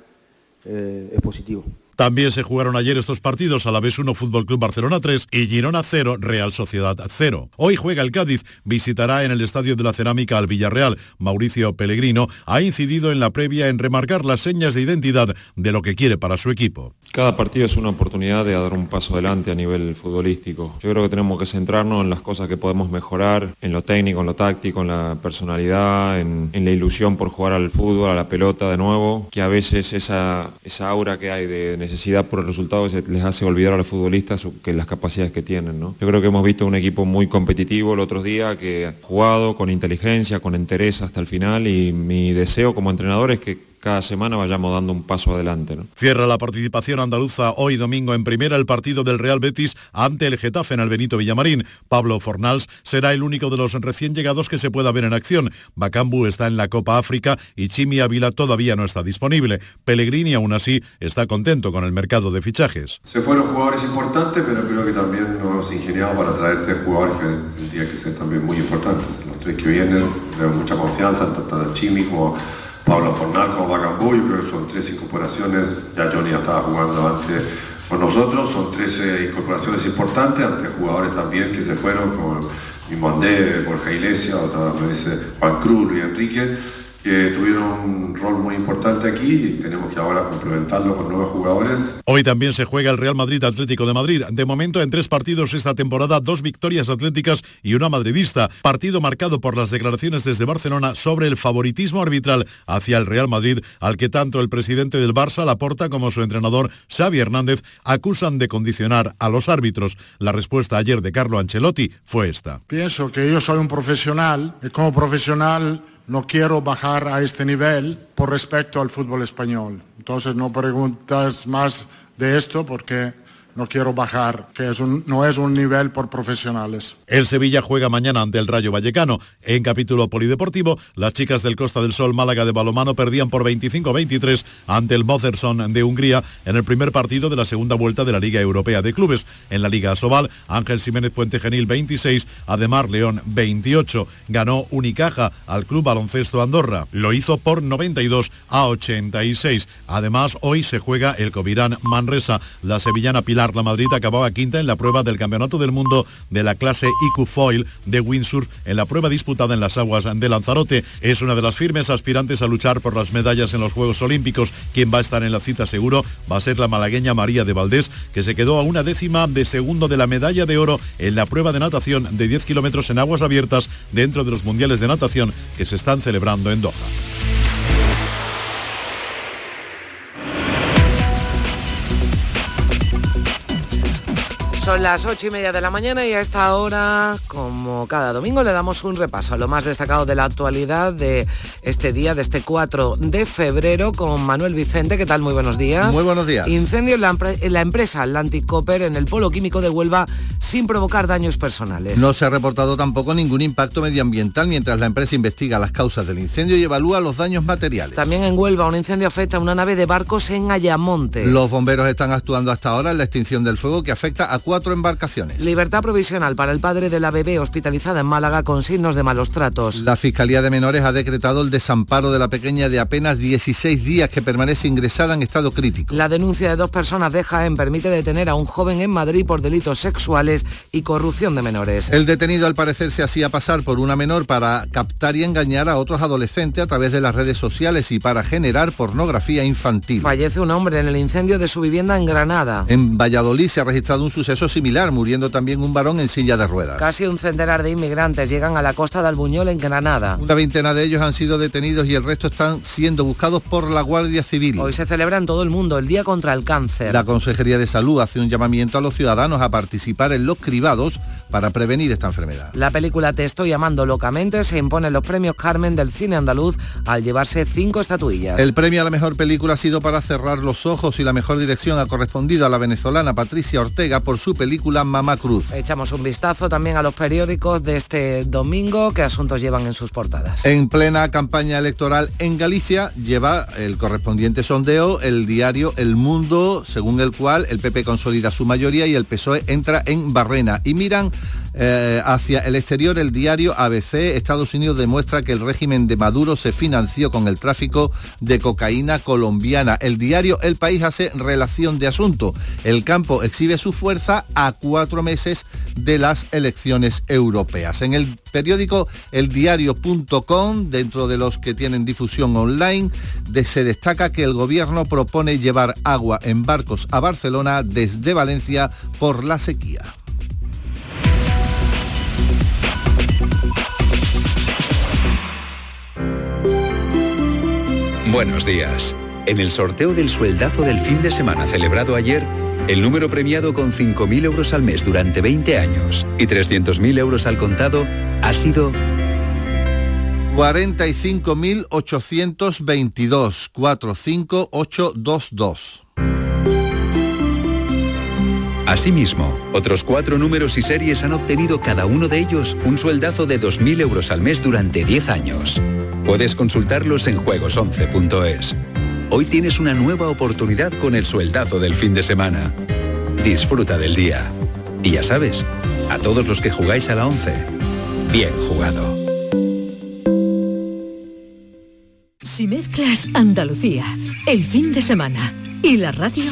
eh, es positivo. También se jugaron ayer estos partidos a la vez 1 Fútbol Club Barcelona 3 y Girona 0 Real Sociedad 0. Hoy juega el Cádiz, visitará en el Estadio de la Cerámica al Villarreal. Mauricio Pellegrino ha incidido en la previa en remarcar las señas de identidad de lo que quiere para su equipo. Cada partido es una oportunidad de dar un paso adelante a nivel futbolístico. Yo creo que tenemos que centrarnos en las cosas que podemos mejorar, en lo técnico, en lo táctico, en la personalidad, en, la ilusión por jugar al fútbol, a la pelota de nuevo, que a veces esa, esa aura que hay de necesidad por el resultado les hace olvidar a los futbolistas que las capacidades que tienen. ¿no? Yo creo que hemos visto un equipo muy competitivo el otro día que ha jugado con inteligencia, con interés hasta el final y mi deseo como entrenador es que cada semana vayamos dando un paso adelante. Cierra la participación andaluza hoy domingo en primera el partido del Real Betis ante el Getafe en el Benito Villamarín. Pablo Fornals será el único de los recién llegados que se pueda ver en acción. Bacambu está en la Copa África y Chimi Ávila todavía no está disponible. Pellegrini aún así está contento con el mercado de fichajes. Se fueron jugadores importantes, pero creo que también nos ingeniamos para traer tres jugadores que tendrían que ser también muy importantes. Los tres que vienen, tengo mucha confianza, tanto en Chimi como Pablo Fornal como yo creo que son tres incorporaciones, ya Johnny estaba jugando antes con nosotros, son tres incorporaciones importantes ante jugadores también que se fueron como mismo André, Borja Iglesias, otra vez Juan Cruz y Enrique, que tuvieron un rol muy importante aquí y tenemos que ahora complementarlo con nuevos jugadores. Hoy también se juega el Real Madrid Atlético de Madrid. De momento, en tres partidos esta temporada, dos victorias atléticas y una madridista. Partido marcado por las declaraciones desde Barcelona sobre el favoritismo arbitral hacia el Real Madrid, al que tanto el presidente del Barça, Laporta, como su entrenador, Xavi Hernández, acusan de condicionar a los árbitros. La respuesta ayer de Carlo Ancelotti fue esta. Pienso que yo soy un profesional y como profesional no quiero bajar a este nivel por respecto al fútbol español. Entonces no preguntas más de esto porque no quiero bajar, que es no es un nivel por profesionales. El Sevilla juega mañana ante el Rayo Vallecano. En capítulo polideportivo, las chicas del Costa del Sol Málaga de balomano perdían por 25-23 ante el Mozerson de Hungría en el primer partido de la segunda vuelta de la Liga Europea de Clubes. En la Liga Asobal, Ángel Jiménez Puente Genil 26, Ademar León 28. Ganó Unicaja al Club Baloncesto Andorra. Lo hizo por 92 a 86. Además, hoy se juega el Covirán Manresa. La sevillana Pilar la Madrid acababa quinta en la prueba del Campeonato del Mundo de la clase IQ Foil de windsurf en la prueba disputada en las aguas de Lanzarote. Es una de las firmes aspirantes a luchar por las medallas en los Juegos Olímpicos. Quien va a estar en la cita seguro va a ser la malagueña María de Valdés, que se quedó a una décima de segundo de la medalla de oro en la prueba de natación de 10 kilómetros en aguas abiertas dentro de los Mundiales de Natación que se están celebrando en Doha. Son las ocho y media de la mañana y a esta hora, como cada domingo, le damos un repaso a lo más destacado de la actualidad de este día, de este 4 de febrero, con Manuel Vicente. ¿Qué tal? Muy buenos días. Muy buenos días. Incendio en la, en la empresa Atlantic Copper en el polo químico de Huelva sin provocar daños personales. No se ha reportado tampoco ningún impacto medioambiental mientras la empresa investiga las causas del incendio y evalúa los daños materiales. También en Huelva un incendio afecta a una nave de barcos en Ayamonte. Los bomberos están actuando hasta ahora en la extinción del fuego que afecta a cuatro embarcaciones. Libertad provisional para el padre de la bebé hospitalizada en Málaga con signos de malos tratos. La Fiscalía de Menores ha decretado el desamparo de la pequeña de apenas 16 días que permanece ingresada en estado crítico. La denuncia de dos personas de Jaén permite detener a un joven en Madrid por delitos sexuales y corrupción de menores. El detenido al parecer se hacía pasar por una menor para captar y engañar a otros adolescentes a través de las redes sociales y para generar pornografía infantil. Fallece un hombre en el incendio de su vivienda en Granada. En Valladolid se ha registrado un suceso similar, muriendo también un varón en silla de ruedas. Casi un centenar de inmigrantes llegan a la costa de Albuñol en Granada. Una veintena de ellos han sido detenidos y el resto están siendo buscados por la Guardia Civil. Hoy se celebra en todo el mundo el Día contra el Cáncer. La Consejería de Salud hace un llamamiento a los ciudadanos a participar en los cribados para prevenir esta enfermedad. La película Te estoy llamando locamente se impone en los premios Carmen del cine andaluz al llevarse cinco estatuillas. El premio a la mejor película ha sido para cerrar los ojos y la mejor dirección ha correspondido a la venezolana Patricia Ortega por su película Mamá Cruz. Echamos un vistazo también a los periódicos de este domingo, qué asuntos llevan en sus portadas. En plena campaña electoral en Galicia lleva el correspondiente sondeo el diario El Mundo, según el cual el PP consolida su mayoría y el PSOE entra en barrena. Y miran eh, hacia el exterior el diario ABC, Estados Unidos demuestra que el régimen de Maduro se financió con el tráfico de cocaína colombiana. El diario El País hace relación de asunto. El campo exhibe su fuerza a cuatro meses de las elecciones europeas. En el periódico eldiario.com, dentro de los que tienen difusión online, de, se destaca que el gobierno propone llevar agua en barcos a Barcelona desde Valencia por la sequía. Buenos días. En el sorteo del sueldazo del fin de semana celebrado ayer, el número premiado con 5.000 euros al mes durante 20 años y 300.000 euros al contado ha sido 45.822 45822. Asimismo, otros cuatro números y series han obtenido cada uno de ellos un sueldazo de 2.000 euros al mes durante 10 años. Puedes consultarlos en juegos11.es. Hoy tienes una nueva oportunidad con el sueldazo del fin de semana. Disfruta del día. Y ya sabes, a todos los que jugáis a la 11, bien jugado. Si mezclas Andalucía, el fin de semana y la radio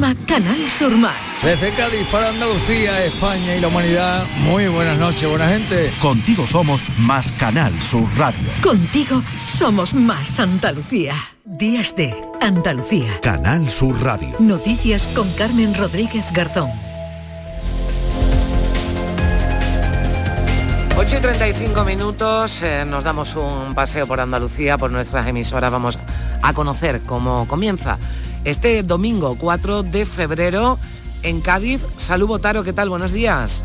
Canal Sur Más. Desde Cádiz para Andalucía, España y la humanidad, muy buenas noches, buena gente. Contigo somos más Canal Sur Radio. Contigo somos más Andalucía. Días de Andalucía. Canal Sur Radio. Noticias con Carmen Rodríguez Garzón. 8 y 35 minutos, eh, nos damos un paseo por Andalucía, por nuestras emisoras, vamos a conocer cómo comienza este domingo 4 de febrero en Cádiz. Salud Botaro, ¿qué tal? Buenos días.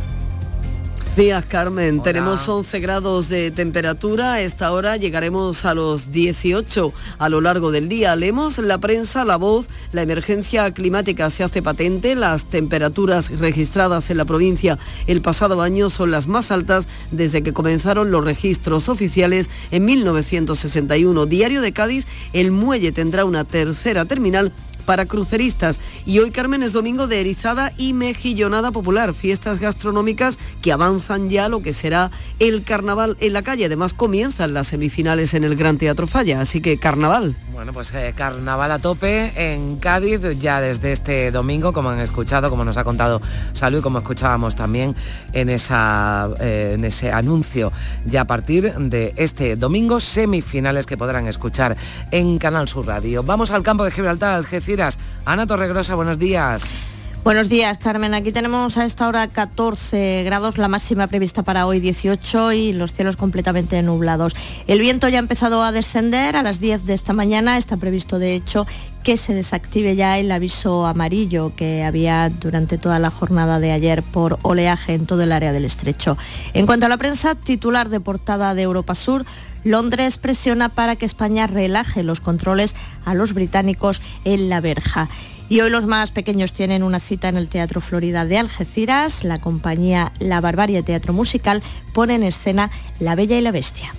Días, Carmen. Tenemos 11 grados de temperatura. A esta hora llegaremos a los 18 a lo largo del día. Leemos la prensa, la voz, la emergencia climática se hace patente. Las temperaturas registradas en la provincia el pasado año son las más altas desde que comenzaron los registros oficiales en 1961. Diario de Cádiz, el muelle tendrá una tercera terminal para cruceristas. Y hoy, Carmen, es domingo de erizada y mejillonada popular, fiestas gastronómicas que avanzan ya lo que será el carnaval en la calle. Además, comienzan las semifinales en el Gran Teatro Falla, así que carnaval. Bueno, pues eh, carnaval a tope en Cádiz ya desde este domingo, como han escuchado, como nos ha contado Salud y como escuchábamos también en, eh, en ese anuncio. Ya a partir de este domingo, semifinales que podrán escuchar en Canal Sur Radio. Vamos al campo de Gibraltar, Algeciras Ana Torregrosa, buenos días. Buenos días, Carmen. Aquí tenemos a esta hora 14 grados, la máxima prevista para hoy 18 y los cielos completamente nublados. El viento ya ha empezado a descender a las 10 de esta mañana. Está previsto, de hecho, que se desactive ya el aviso amarillo que había durante toda la jornada de ayer por oleaje en todo el área del estrecho. En cuanto a la prensa, titular de portada de Europa Sur, Londres presiona para que España relaje los controles a los británicos en la verja. Y hoy los más pequeños tienen una cita en el Teatro Florida de Algeciras. La compañía La Barbarie Teatro Musical pone en escena La Bella y la Bestia.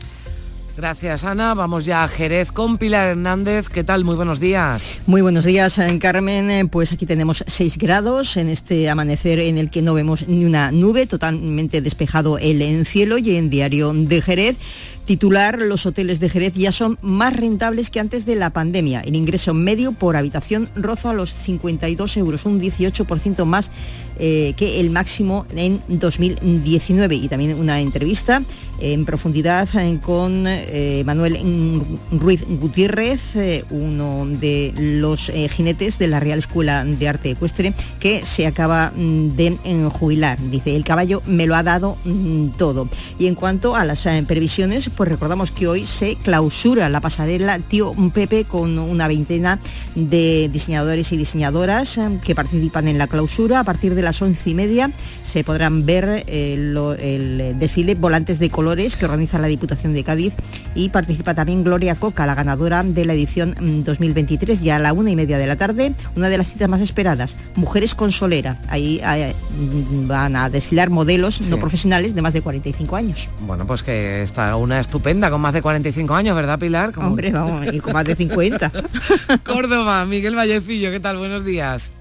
Gracias Ana. Vamos ya a Jerez con Pilar Hernández. ¿Qué tal? Muy buenos días. Muy buenos días, eh, Carmen. Eh, pues aquí tenemos 6 grados en este amanecer en el que no vemos ni una nube, totalmente despejado el cielo y en diario de Jerez titular, los hoteles de Jerez ya son más rentables que antes de la pandemia. El ingreso medio por habitación roza los 52 euros, un 18% más eh, que el máximo en 2019. Y también una entrevista en profundidad eh, con eh, Manuel Ruiz Gutiérrez, uno de los jinetes de la Real Escuela de Arte Ecuestre, que se acaba mm, de jubilar. Dice, el caballo me lo ha dado mm, todo. Y en cuanto a las previsiones, pues recordamos que hoy se clausura la pasarela Tío Pepe con una veintena de diseñadores y diseñadoras eh, que participan en la clausura. A partir de las once y media se podrán ver eh, el desfile Volantes de Colores que organiza la Diputación de Cádiz y participa también Gloria Coca, la ganadora de la edición 2023, mm, ya a la una y media de la tarde, una de las citas más esperadas, Mujeres con Solera. Ahí eh, mm, van a desfilar modelos no profesionales de más de 45 años. Bueno, pues que está una estupenda, con más de 45 años, ¿verdad, Pilar? Hombre, vamos, y con más de 50. Córdoba, Miguel Vallecillo, ¿qué tal? Buenos días.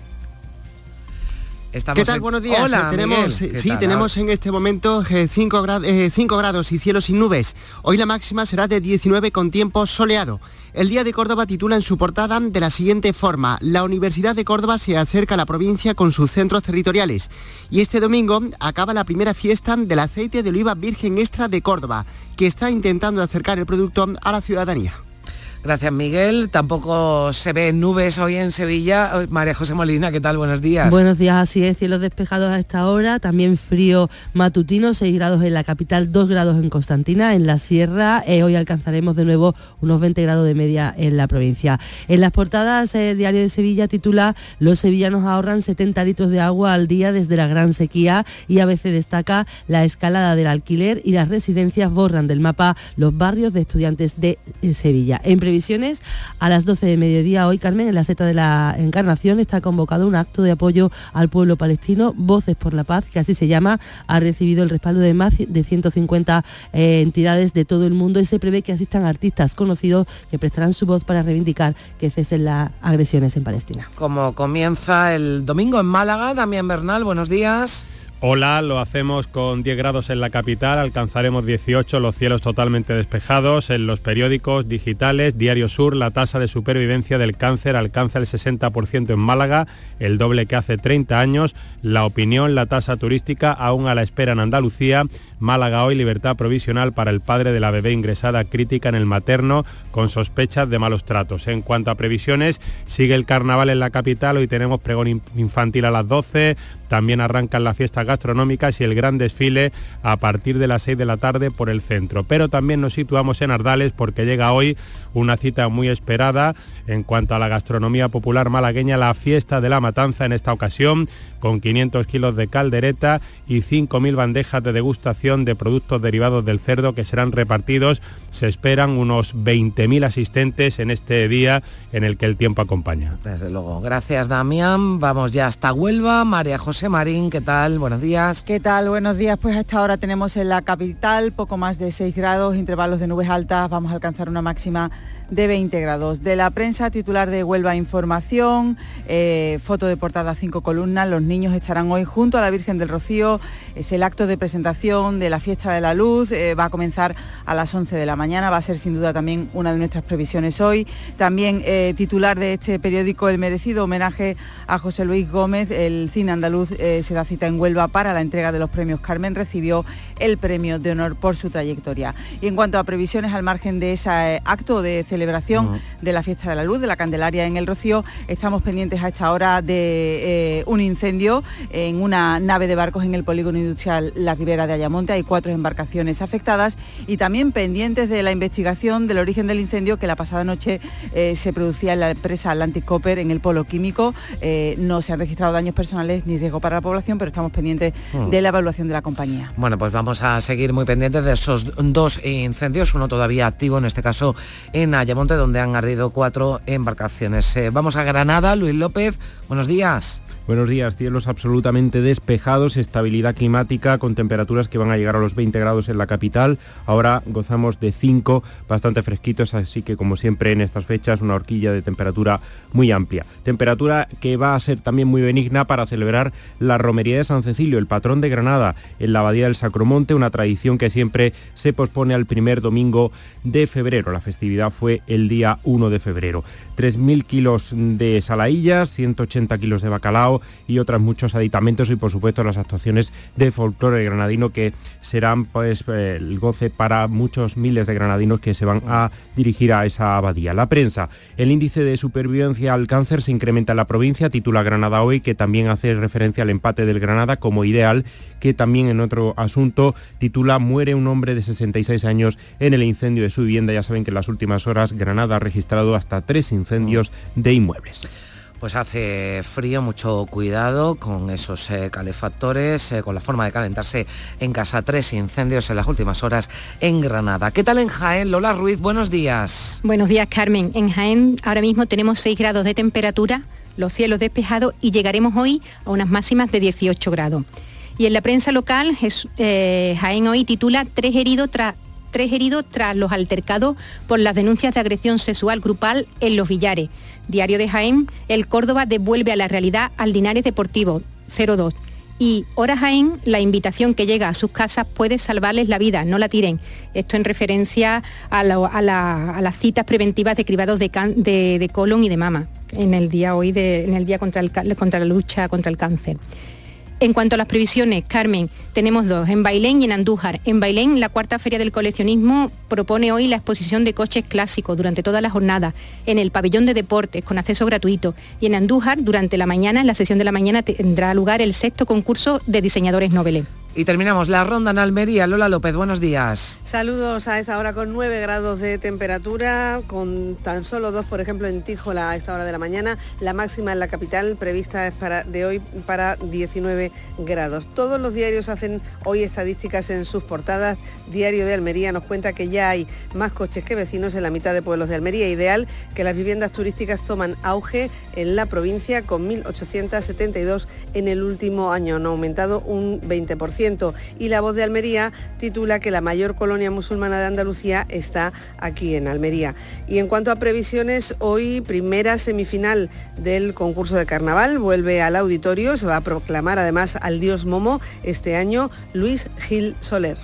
¿Qué tal? Buenos días. Hola, tenemos, sí, tenemos en este momento 5 grados, eh, grados y cielo sin nubes. Hoy la máxima será de 19 con tiempo soleado. El Día de Córdoba titula en su portada de la siguiente forma, la Universidad de Córdoba se acerca a la provincia con sus centros territoriales y este domingo acaba la primera fiesta del aceite de oliva virgen extra de Córdoba, que está intentando acercar el producto a la ciudadanía. Gracias, Miguel. Tampoco se ven nubes hoy en Sevilla. María José Molina, ¿qué tal? Buenos días. Buenos días, así es, cielos despejados a esta hora. También frío matutino, 6 grados en la capital, 2 grados en Constantina, en la sierra. Eh, hoy alcanzaremos de nuevo unos 20 grados de media en la provincia. En las portadas, eh, Diario de Sevilla titula Los sevillanos ahorran 70 litros de agua al día desde la gran sequía y a veces destaca la escalada del alquiler y las residencias borran del mapa los barrios de estudiantes de eh, Sevilla. A las 12 de mediodía. Hoy, Carmen, en la seta de la Encarnación está convocado un acto de apoyo al pueblo palestino, Voces por la Paz, que así se llama, ha recibido el respaldo de más de 150 eh, entidades de todo el mundo y se prevé que asistan artistas conocidos que prestarán su voz para reivindicar que cesen las agresiones en Palestina. Como comienza el domingo en Málaga, también Bernal, buenos días. Hola, lo hacemos con 10 grados en la capital, alcanzaremos 18, los cielos totalmente despejados. En los periódicos digitales, Diario Sur, la tasa de supervivencia del cáncer alcanza el 60% en Málaga, el doble que hace 30 años. La opinión, la tasa turística aún a la espera en Andalucía. Málaga hoy, libertad provisional para el padre de la bebé ingresada crítica en el materno con sospechas de malos tratos. En cuanto a previsiones, sigue el carnaval en la capital, hoy tenemos pregón infantil a las 12, también arrancan las fiestas gastronómicas y el gran desfile a partir de las 6 de la tarde por el centro. Pero también nos situamos en Ardales porque llega hoy una cita muy esperada en cuanto a la gastronomía popular malagueña, la fiesta de la matanza en esta ocasión con 500 kilos de caldereta y 5.000 bandejas de degustación de productos derivados del cerdo que serán repartidos. Se esperan unos 20.000 asistentes en este día en el que el tiempo acompaña. Desde luego. Gracias, Damián. Vamos ya hasta Huelva. María José Marín, ¿qué tal? Buenos días. ¿Qué tal? Buenos días. Pues a esta hora tenemos en la capital poco más de 6 grados, intervalos de nubes altas. Vamos a alcanzar una máxima de 20 grados. De la prensa titular de Huelva Información, eh, foto de portada cinco columnas, los niños estarán hoy junto a la Virgen del Rocío, es el acto de presentación de la Fiesta de la Luz, eh, va a comenzar a las 11 de la mañana, va a ser sin duda también una de nuestras previsiones hoy. También eh, titular de este periódico, el merecido homenaje a José Luis Gómez, el cine andaluz se da cita en Huelva para la entrega de los premios Carmen, recibió el premio de honor por su trayectoria. Y en cuanto a previsiones al margen de ese acto de celebración de la fiesta de la luz, de la Candelaria en el Rocío. Estamos pendientes a esta hora de eh, un incendio en una nave de barcos en el polígono industrial La Ribera de Ayamonte. Hay cuatro embarcaciones afectadas y también pendientes de la investigación del origen del incendio que la pasada noche eh, se producía en la empresa Atlantic Copper en el polo químico. Eh, no se han registrado daños personales ni riesgo para la población, pero estamos pendientes de la evaluación de la compañía. Bueno, pues vamos a seguir muy pendientes de esos dos incendios, uno todavía activo, en este caso en Ayamonte Monte, donde han ardido cuatro embarcaciones. Eh, vamos a Granada, Luis López, buenos días. Buenos días, cielos absolutamente despejados, estabilidad climática con temperaturas que van a llegar a los 20 grados en la capital. Ahora gozamos de 5 bastante fresquitos, así que como siempre en estas fechas una horquilla de temperatura muy amplia. Temperatura que va a ser también muy benigna para celebrar la romería de San Cecilio, el patrón de Granada, en la abadía del Sacromonte, una tradición que siempre se pospone al primer domingo de febrero. La festividad fue el día 1 de febrero. 3.000 kilos de salaillas, 180 kilos de bacalao y otros muchos aditamentos y por supuesto las actuaciones de folclore granadino que serán pues el goce para muchos miles de granadinos que se van a dirigir a esa abadía. La prensa, el índice de supervivencia al cáncer se incrementa en la provincia, titula Granada hoy, que también hace referencia al empate del Granada como ideal, que también en otro asunto titula Muere un hombre de 66 años en el incendio de su vivienda. Ya saben que en las últimas horas Granada ha registrado hasta tres incendios de inmuebles pues hace frío, mucho cuidado con esos eh, calefactores, eh, con la forma de calentarse en casa. Tres incendios en las últimas horas en Granada. ¿Qué tal en Jaén? Lola Ruiz, buenos días. Buenos días, Carmen. En Jaén ahora mismo tenemos 6 grados de temperatura, los cielos despejados y llegaremos hoy a unas máximas de 18 grados. Y en la prensa local, eh, Jaén hoy titula Tres heridos tras tres heridos tras los altercados por las denuncias de agresión sexual grupal en Los Villares. Diario de Jaén, el Córdoba devuelve a la realidad al Linares Deportivo 02. Y Hora Jaén, la invitación que llega a sus casas puede salvarles la vida, no la tiren. Esto en referencia a, las citas preventivas de cribados de, colon y de mama en el día hoy, en el día contra, contra la lucha contra el cáncer. En cuanto a las previsiones, Carmen, tenemos dos, en Bailén y en Andújar. En Bailén, la cuarta feria del coleccionismo propone hoy la exposición de coches clásicos durante toda la jornada, en el pabellón de deportes, con acceso gratuito. Y en Andújar, durante la mañana, en la sesión de la mañana, tendrá lugar el sexto concurso de diseñadores Nobel. Y terminamos la ronda en Almería. Lola López, buenos días. Saludos a esta hora con 9 grados de temperatura, con tan solo dos, por ejemplo, en Tíjola a esta hora de la mañana. La máxima en la capital prevista es para, de hoy para 19 grados. Todos los diarios hacen hoy estadísticas en sus portadas. Diario de Almería nos cuenta que ya hay más coches que vecinos en la mitad de pueblos de Almería. Ideal que las viviendas turísticas toman auge en la provincia con 1.872 en el último año. Han aumentado un 20% y La Voz de Almería titula que la mayor colonia musulmana de Andalucía está aquí en Almería. Y en cuanto a previsiones, hoy primera semifinal del concurso de carnaval vuelve al auditorio, se va a proclamar además al dios Momo este año Luis Gil Soler.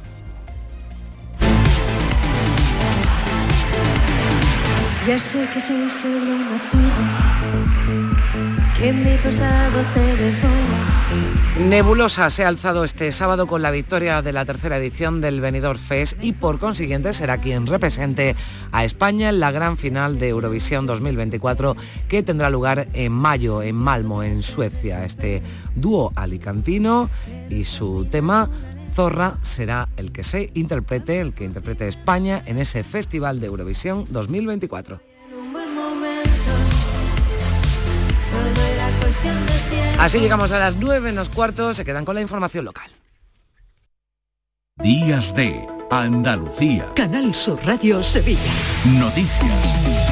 Nebulosa se ha alzado este sábado con la victoria de la tercera edición del Benidorm Fest y por consiguiente será quien represente a España en la gran final de Eurovisión 2024 que tendrá lugar en mayo en Malmo, en Suecia. Este dúo alicantino y su tema Zorra será el que se interprete, el que interprete España en ese Festival de Eurovisión 2024. Así llegamos a las 9 en los cuartos, se quedan con la información local. Días de Andalucía. Canal Sur Radio Sevilla. Noticias.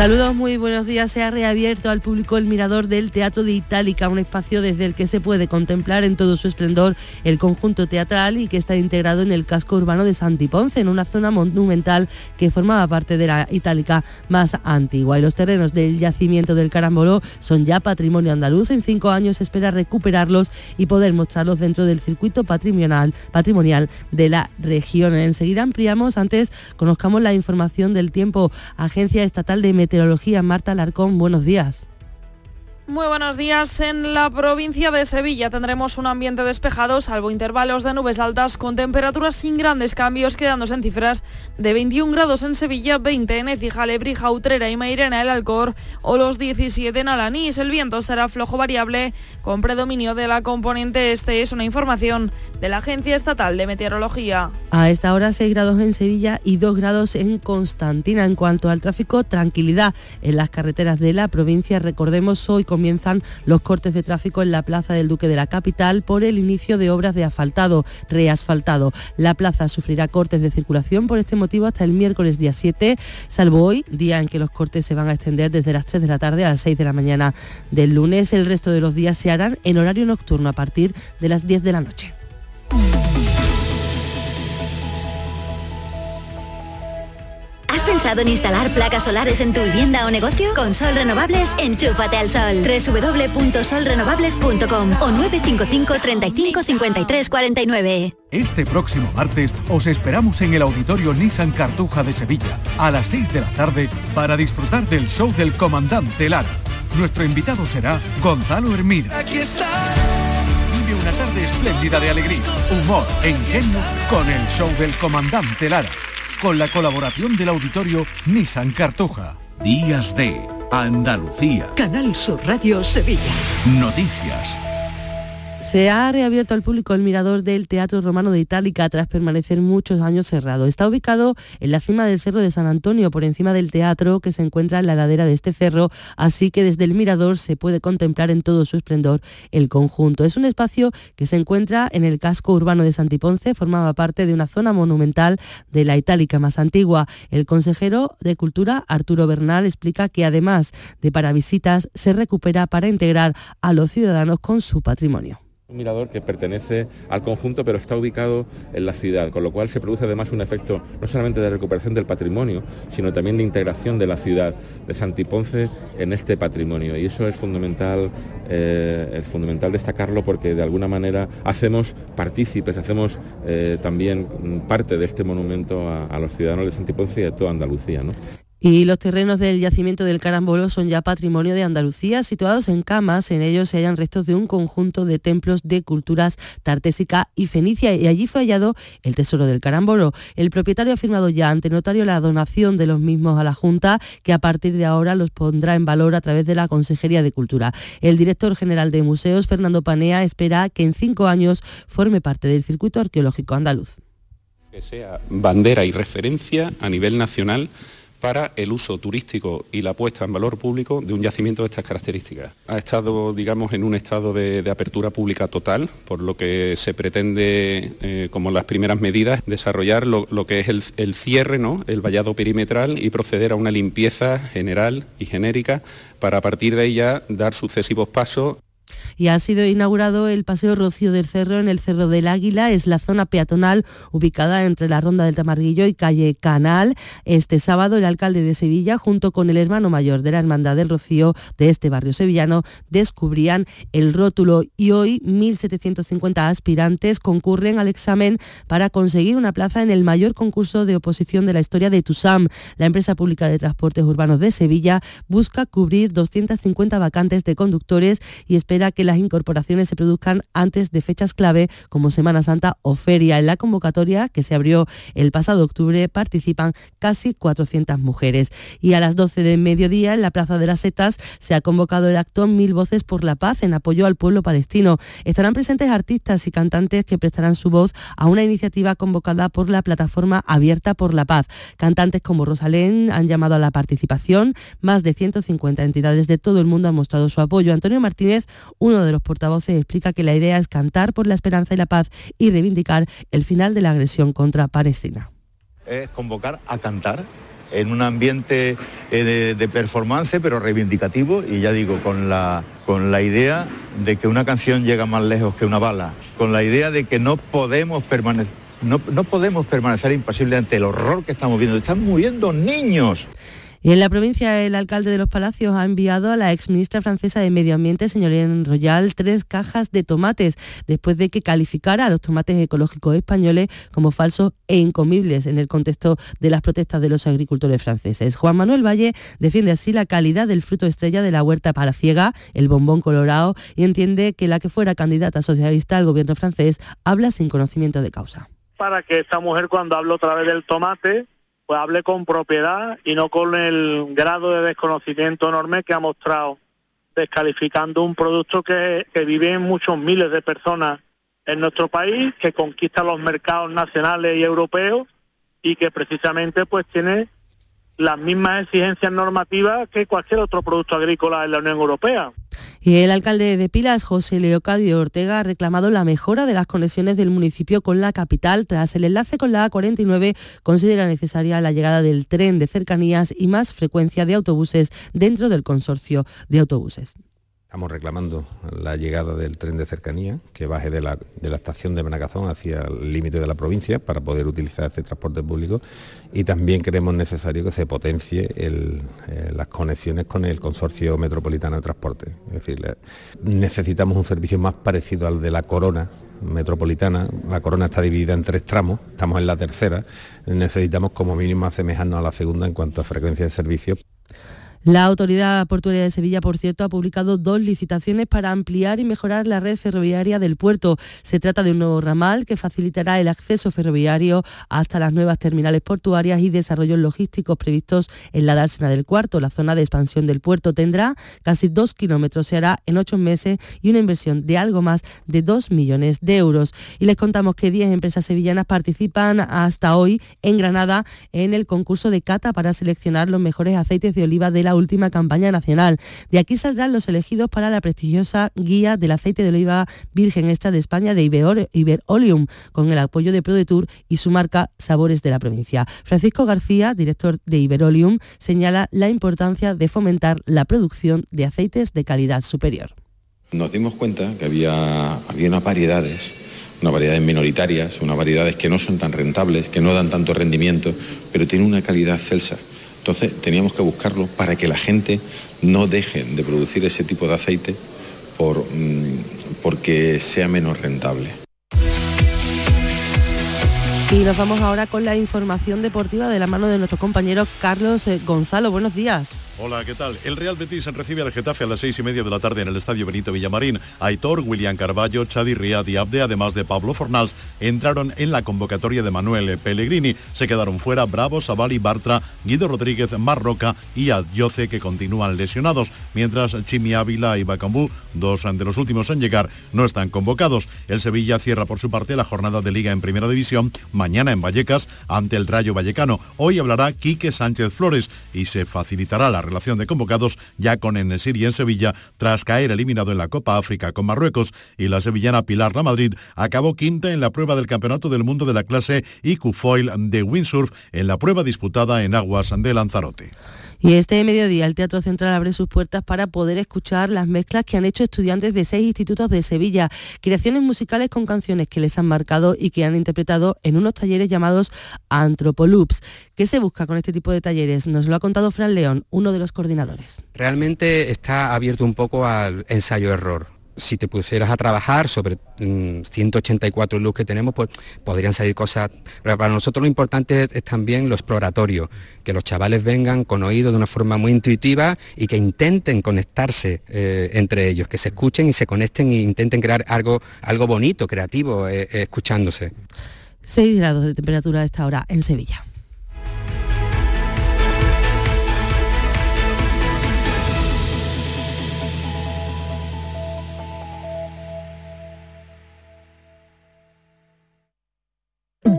Saludos, muy buenos días. Se ha reabierto al público el mirador del Teatro de Itálica, un espacio desde el que se puede contemplar en todo su esplendor el conjunto teatral y que está integrado en el casco urbano de Santiponce, en una zona monumental que formaba parte de la Itálica más antigua. Y los terrenos del yacimiento del Caramboló son ya patrimonio andaluz. En cinco años espera recuperarlos y poder mostrarlos dentro del circuito patrimonial, patrimonial de la región. Enseguida ampliamos, antes conozcamos la información del tiempo. Agencia Estatal de Meteorología, Marta Larcón, buenos días. Muy buenos días. En la provincia de Sevilla tendremos un ambiente despejado, salvo intervalos de nubes altas, con temperaturas sin grandes cambios, quedándose en cifras de 21 grados en Sevilla, 20 en Écija, Lebrija, Utrera y Mairena, el Alcor, o los 17 en Alanís. El viento será flojo variable, con predominio de la componente este. Es una información de la Agencia Estatal de Meteorología. A esta hora 6 grados en Sevilla y 2 grados en Constantina. En cuanto al tráfico, tranquilidad en las carreteras de la provincia. Recordemos hoy con comienzan los cortes de tráfico en la Plaza del Duque de la Capital por el inicio de obras de asfaltado, reasfaltado. La plaza sufrirá cortes de circulación por este motivo hasta el miércoles día 7, salvo hoy, día en que los cortes se van a extender desde las 3 de la tarde a las 6 de la mañana del lunes. El resto de los días se harán en horario nocturno a partir de las 10 de la noche. ¿Has pensado en instalar placas solares en tu vivienda o negocio? Con Sol Renovables, enchúfate al sol. www.solrenovables.com o 955 35 53 49. Este próximo martes os esperamos en el Auditorio Nissan Cartuja de Sevilla a las 6 de la tarde para disfrutar del show del comandante Lara. Nuestro invitado será Gonzalo Hermida. Aquí está. Vive una tarde espléndida de alegría, humor e ingenio con el show del comandante Lara con la colaboración del auditorio Nissan Cartuja. Días de Andalucía. Canal Sur Radio Sevilla. Noticias. Se ha reabierto al público el mirador del Teatro Romano de Itálica tras permanecer muchos años cerrado. Está ubicado en la cima del Cerro de San Antonio, por encima del teatro que se encuentra en la ladera de este cerro, así que desde el mirador se puede contemplar en todo su esplendor el conjunto. Es un espacio que se encuentra en el casco urbano de Santiponce, formaba parte de una zona monumental de la Itálica más antigua. El consejero de Cultura, Arturo Bernal, explica que además de para visitas, se recupera para integrar a los ciudadanos con su patrimonio. Un mirador que pertenece al conjunto pero está ubicado en la ciudad, con lo cual se produce además un efecto no solamente de recuperación del patrimonio, sino también de integración de la ciudad de Santiponce en este patrimonio. Y eso es fundamental, eh, es fundamental destacarlo porque de alguna manera hacemos partícipes, hacemos eh, también parte de este monumento a, a los ciudadanos de Santiponce y de toda Andalucía. ¿no? Y los terrenos del yacimiento del Carambolo son ya patrimonio de Andalucía, situados en camas. En ellos se hallan restos de un conjunto de templos de culturas tartésica y fenicia y allí fue hallado el tesoro del Carambolo. El propietario ha firmado ya ante notario la donación de los mismos a la Junta, que a partir de ahora los pondrá en valor a través de la Consejería de Cultura. El director general de museos, Fernando Panea, espera que en cinco años forme parte del circuito arqueológico andaluz. Que sea bandera y referencia a nivel nacional para el uso turístico y la puesta en valor público de un yacimiento de estas características. Ha estado, digamos, en un estado de, apertura pública total, por lo que se pretende, eh, como las primeras medidas, desarrollar lo, que es el, cierre, ¿no? el vallado perimetral y proceder a una limpieza general y genérica para a partir de ahí ya dar sucesivos pasos y ha sido inaugurado el Paseo Rocío del Cerro en el Cerro del Águila. Es la zona peatonal ubicada entre la Ronda del Tamarguillo y calle Canal. Este sábado el alcalde de Sevilla, junto con el hermano mayor de la Hermandad del Rocío de este barrio sevillano, descubrían el rótulo y hoy 1.750 aspirantes concurren al examen para conseguir una plaza en el mayor concurso de oposición de la historia de TUSAM. La empresa pública de transportes urbanos de Sevilla busca cubrir 250 vacantes de conductores y espera que las incorporaciones se produzcan antes de fechas clave como Semana Santa o Feria. En la convocatoria, que se abrió el pasado octubre, participan casi 400 mujeres. Y a las 12 de mediodía, en la Plaza de las Setas, se ha convocado el acto Mil Voces por la Paz en apoyo al pueblo palestino. Estarán presentes artistas y cantantes que prestarán su voz a una iniciativa convocada por la plataforma Abierta por la Paz. Cantantes como Rosalén han llamado a la participación. Más de 150 entidades de todo el mundo han mostrado su apoyo. Antonio Martínez, uno de los portavoces explica que la idea es cantar por la esperanza y la paz y reivindicar el final de la agresión contra Palestina. Es convocar a cantar en un ambiente eh, de, performance, pero reivindicativo, y ya digo, con la, con la idea de que una canción llega más lejos que una bala, con la idea de que no podemos permanecer, no, no podemos permanecer impasibles ante el horror que estamos viendo. Están muriendo niños. Y en la provincia, el alcalde de Los Palacios ha enviado a la exministra francesa de Medio Ambiente, señorita Royal, tres cajas de tomates, después de que calificara a los tomates ecológicos españoles como falsos e incomibles en el contexto de las protestas de los agricultores franceses. Juan Manuel Valle defiende así la calidad del fruto estrella de la huerta palaciega, el bombón colorado, y entiende que la que fuera candidata socialista al gobierno francés habla sin conocimiento de causa. Para que esta mujer cuando habla otra vez del tomate pues hable con propiedad y no con el grado de desconocimiento enorme que ha mostrado descalificando un producto que, que viven muchos miles de personas en nuestro país, que conquista los mercados nacionales y europeos y que precisamente pues tiene las mismas exigencias normativas que cualquier otro producto agrícola en la Unión Europea. Y el alcalde de Pilas, José Leocadio Ortega, ha reclamado la mejora de las conexiones del municipio con la capital. Tras el enlace con la A49, considera necesaria la llegada del tren de cercanías y más frecuencia de autobuses dentro del consorcio de autobuses. Estamos reclamando la llegada del tren de cercanía que baje de la, estación de Manacazón hacia el límite de la provincia para poder utilizar este transporte público y también creemos necesario que se potencie eh, las conexiones con el Consorcio Metropolitano de Transporte. Es decir, necesitamos un servicio más parecido al de la Corona metropolitana. La Corona está dividida en tres tramos, estamos en la tercera. Necesitamos como mínimo asemejarnos a la segunda en cuanto a frecuencia de servicio. La Autoridad Portuaria de Sevilla, por cierto, ha publicado dos licitaciones para ampliar y mejorar la red ferroviaria del puerto. Se trata de un nuevo ramal que facilitará el acceso ferroviario hasta las nuevas terminales portuarias y desarrollos logísticos previstos en la dársena del Cuarto. La zona de expansión del puerto tendrá casi dos kilómetros, se hará en ocho meses y una inversión de algo más de dos millones de euros. Y les contamos que diez empresas sevillanas participan hasta hoy en Granada en el concurso de cata para seleccionar los mejores aceites de oliva de la última campaña nacional. De aquí saldrán los elegidos para la prestigiosa guía del aceite de oliva virgen extra de España de Iberolium, con el apoyo de ProDetour y su marca Sabores de la provincia. Francisco García, director de Iberolium, señala la importancia de fomentar la producción de aceites de calidad superior. Nos dimos cuenta que había, había unas variedades unas variedades minoritarias, unas variedades que no son tan rentables, que no dan tanto rendimiento, pero tienen una calidad celsa. Entonces teníamos que buscarlo para que la gente no deje de producir ese tipo de aceite por, mm, porque sea menos rentable. Y nos vamos ahora con la información deportiva de la mano de nuestro compañero Carlos eh, Gonzalo. Buenos días. Hola, ¿qué tal? El Real Betis recibe al Getafe a las seis y media de la tarde en el Estadio Benito Villamarín. Aitor, William Carballo, Chadi Riad y Abde, además de Pablo Fornals, entraron en la convocatoria de Manuel Pellegrini. Se quedaron fuera Bravo, Savali, Bartra, Guido Rodríguez, Marroca y Adyoce, que continúan lesionados, mientras Chimi Ávila y Bacambú, dos de los últimos en llegar, no están convocados. El Sevilla cierra por su parte la jornada de Liga en Primera División mañana en Vallecas ante el Rayo Vallecano. Hoy hablará Quique Sánchez Flores y se facilitará la relación de convocados ya con Enesir y en Sevilla tras caer eliminado en la Copa África con Marruecos y la sevillana Pilar La Madrid acabó quinta en la prueba del Campeonato del Mundo de la clase IQ Foil de windsurf en la prueba disputada en aguas de Lanzarote. Y este mediodía el Teatro Central abre sus puertas para poder escuchar las mezclas que han hecho estudiantes de seis institutos de Sevilla, creaciones musicales con canciones que les han marcado y que han interpretado en unos talleres llamados Antropoloops. ¿Qué se busca con este tipo de talleres? Nos lo ha contado Fran León, uno de los coordinadores. Realmente está abierto un poco al ensayo-error si te pusieras a trabajar sobre 184 mm, luz que tenemos, pues podrían salir cosas. Pero para nosotros lo importante es, también lo exploratorio, que los chavales vengan con oído de una forma muy intuitiva y que intenten conectarse eh, entre ellos, que se escuchen y se conecten e intenten crear algo, algo bonito, creativo, eh, escuchándose. 6 grados de temperatura a esta hora en Sevilla.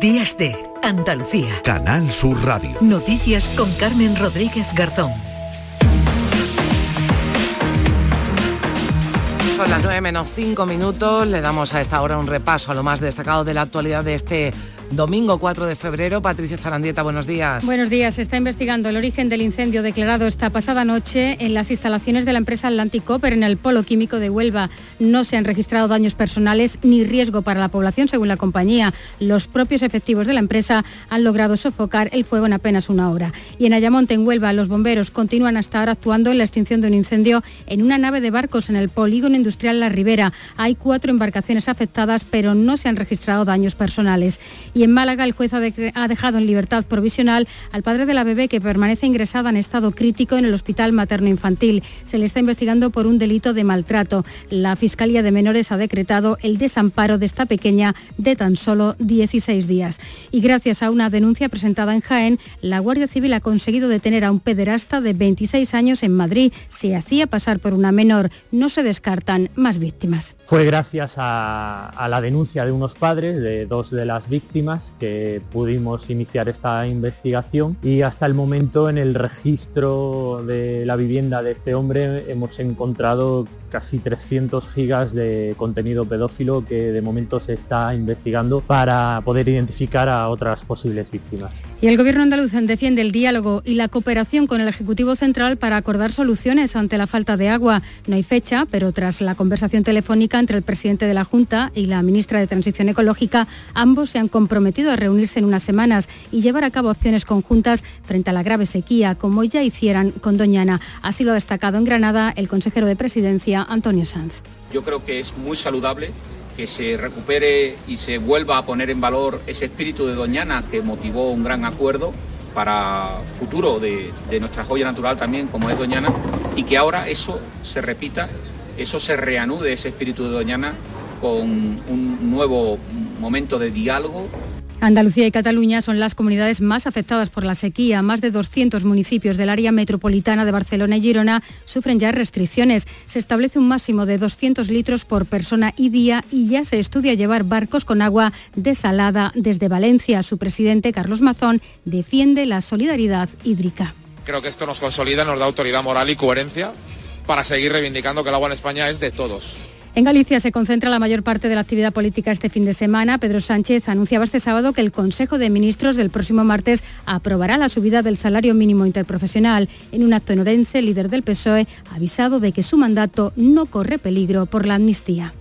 Días de Andalucía. Canal Sur Radio. Noticias con Carmen Rodríguez Garzón. Son las 9 menos 5 minutos. Le damos a esta hora un repaso a lo más destacado de la actualidad de este Domingo 4 de febrero, Patricia Zarandieta, buenos días. Buenos días. Se está investigando el origen del incendio declarado esta pasada noche en las instalaciones de la empresa Atlantic Copper en el polo químico de Huelva. No se han registrado daños personales ni riesgo para la población, según la compañía. Los propios efectivos de la empresa han logrado sofocar el fuego en apenas una hora. Y en Ayamonte, en Huelva, los bomberos continúan hasta ahora actuando en la extinción de un incendio en una nave de barcos en el polígono industrial La Ribera. Hay cuatro embarcaciones afectadas, pero no se han registrado daños personales. Y en Málaga el juez ha, dejado en libertad provisional al padre de la bebé que permanece ingresada en estado crítico en el Hospital Materno Infantil. Se le está investigando por un delito de maltrato. La Fiscalía de Menores ha decretado el desamparo de esta pequeña de tan solo 16 días. Y gracias a una denuncia presentada en Jaén, la Guardia Civil ha conseguido detener a un pederasta de 26 años en Madrid. Se hacía pasar por una menor. No se descartan más víctimas. Fue gracias a la denuncia de unos padres de dos de las víctimas que pudimos iniciar esta investigación y hasta el momento en el registro de la vivienda de este hombre hemos encontrado casi 300 gigas de contenido pedófilo que de momento se está investigando para poder identificar a otras posibles víctimas. Y el Gobierno andaluz defiende el diálogo y la cooperación con el Ejecutivo Central para acordar soluciones ante la falta de agua. No hay fecha, pero tras la conversación telefónica entre el presidente de la Junta y la ministra de Transición Ecológica, ambos se han comprometido a reunirse en unas semanas y llevar a cabo acciones conjuntas frente a la grave sequía, como ya hicieran con Doñana. Así lo ha destacado en Granada el consejero de Presidencia Antonio Sanz. Yo creo que es muy saludable que se recupere y se vuelva a poner en valor ese espíritu de Doñana que motivó un gran acuerdo para futuro de, nuestra joya natural también, como es Doñana, y que ahora eso se repita, eso se reanude, ese espíritu de Doñana, con un nuevo momento de diálogo Andalucía y Cataluña son las comunidades más afectadas por la sequía. Más de 200 municipios del área metropolitana de Barcelona y Girona sufren ya restricciones. Se establece un máximo de 200 litros por persona y día y ya se estudia llevar barcos con agua desalada desde Valencia. Su presidente, Carlos Mazón, defiende la solidaridad hídrica. Creo que esto nos consolida, nos da autoridad moral y coherencia para seguir reivindicando que el agua en España es de todos. En Galicia se concentra la mayor parte de la actividad política este fin de semana. Pedro Sánchez anunciaba este sábado que el Consejo de Ministros del próximo martes aprobará la subida del salario mínimo interprofesional. En un acto en Orense, el líder del PSOE ha avisado de que su mandato no corre peligro por la amnistía.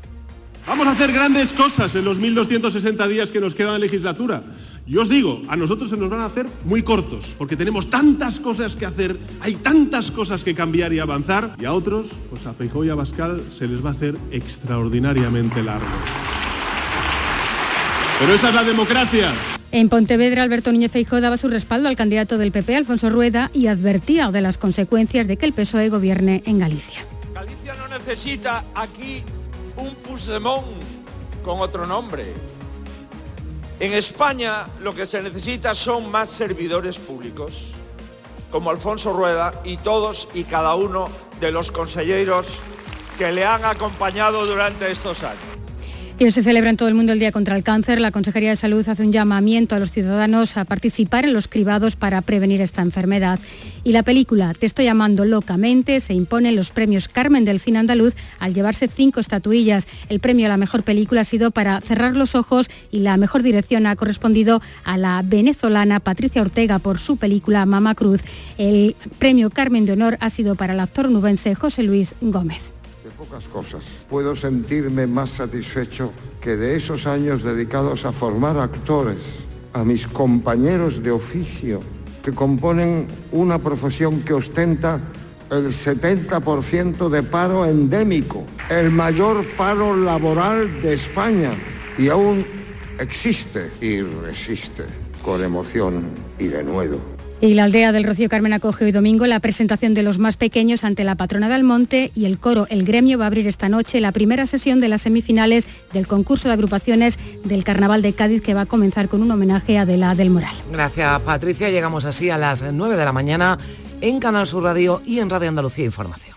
Vamos a hacer grandes cosas en los 1.260 días que nos quedan de legislatura. Yo os digo, a nosotros se nos van a hacer muy cortos, porque tenemos tantas cosas que hacer, hay tantas cosas que cambiar y avanzar, y a otros, pues a Feijóo y a Bascal, se les va a hacer extraordinariamente largo. Pero esa es la democracia. En Pontevedra, Alberto Núñez Feijóo daba su respaldo al candidato del PP, Alfonso Rueda, y advertía de las consecuencias de que el PSOE gobierne en Galicia. Galicia no necesita aquí un Puigdemont con otro nombre. En España lo que se necesita son más servidores públicos, como Alfonso Rueda y todos y cada uno de los consejeros que le han acompañado durante estos años. Y hoy se celebra en todo el mundo el Día contra el Cáncer. La Consejería de Salud hace un llamamiento a los ciudadanos a participar en los cribados para prevenir esta enfermedad. Y la película Te estoy llamando locamente se impone en los premios Carmen del Cine Andaluz al llevarse cinco estatuillas. El premio a la mejor película ha sido para Cerrar los ojos y la mejor dirección ha correspondido a la venezolana Patricia Ortega por su película Mama Cruz. El premio Carmen de Honor ha sido para el actor nubense José Luis Gómez pocas cosas. Puedo sentirme más satisfecho que de esos años dedicados a formar actores, a mis compañeros de oficio, que componen una profesión que ostenta el 70% de paro endémico, el mayor paro laboral de España y aún existe y resiste con emoción y denuedo. Y la aldea del Rocío Carmen acoge hoy domingo la presentación de los más pequeños ante la patrona del monte y el coro El Gremio va a abrir esta noche la primera sesión de las semifinales del concurso de agrupaciones del Carnaval de Cádiz que va a comenzar con un homenaje a Adela del Moral. Gracias Patricia, llegamos así a las 9 de la mañana en Canal Sur Radio y en Radio Andalucía Información.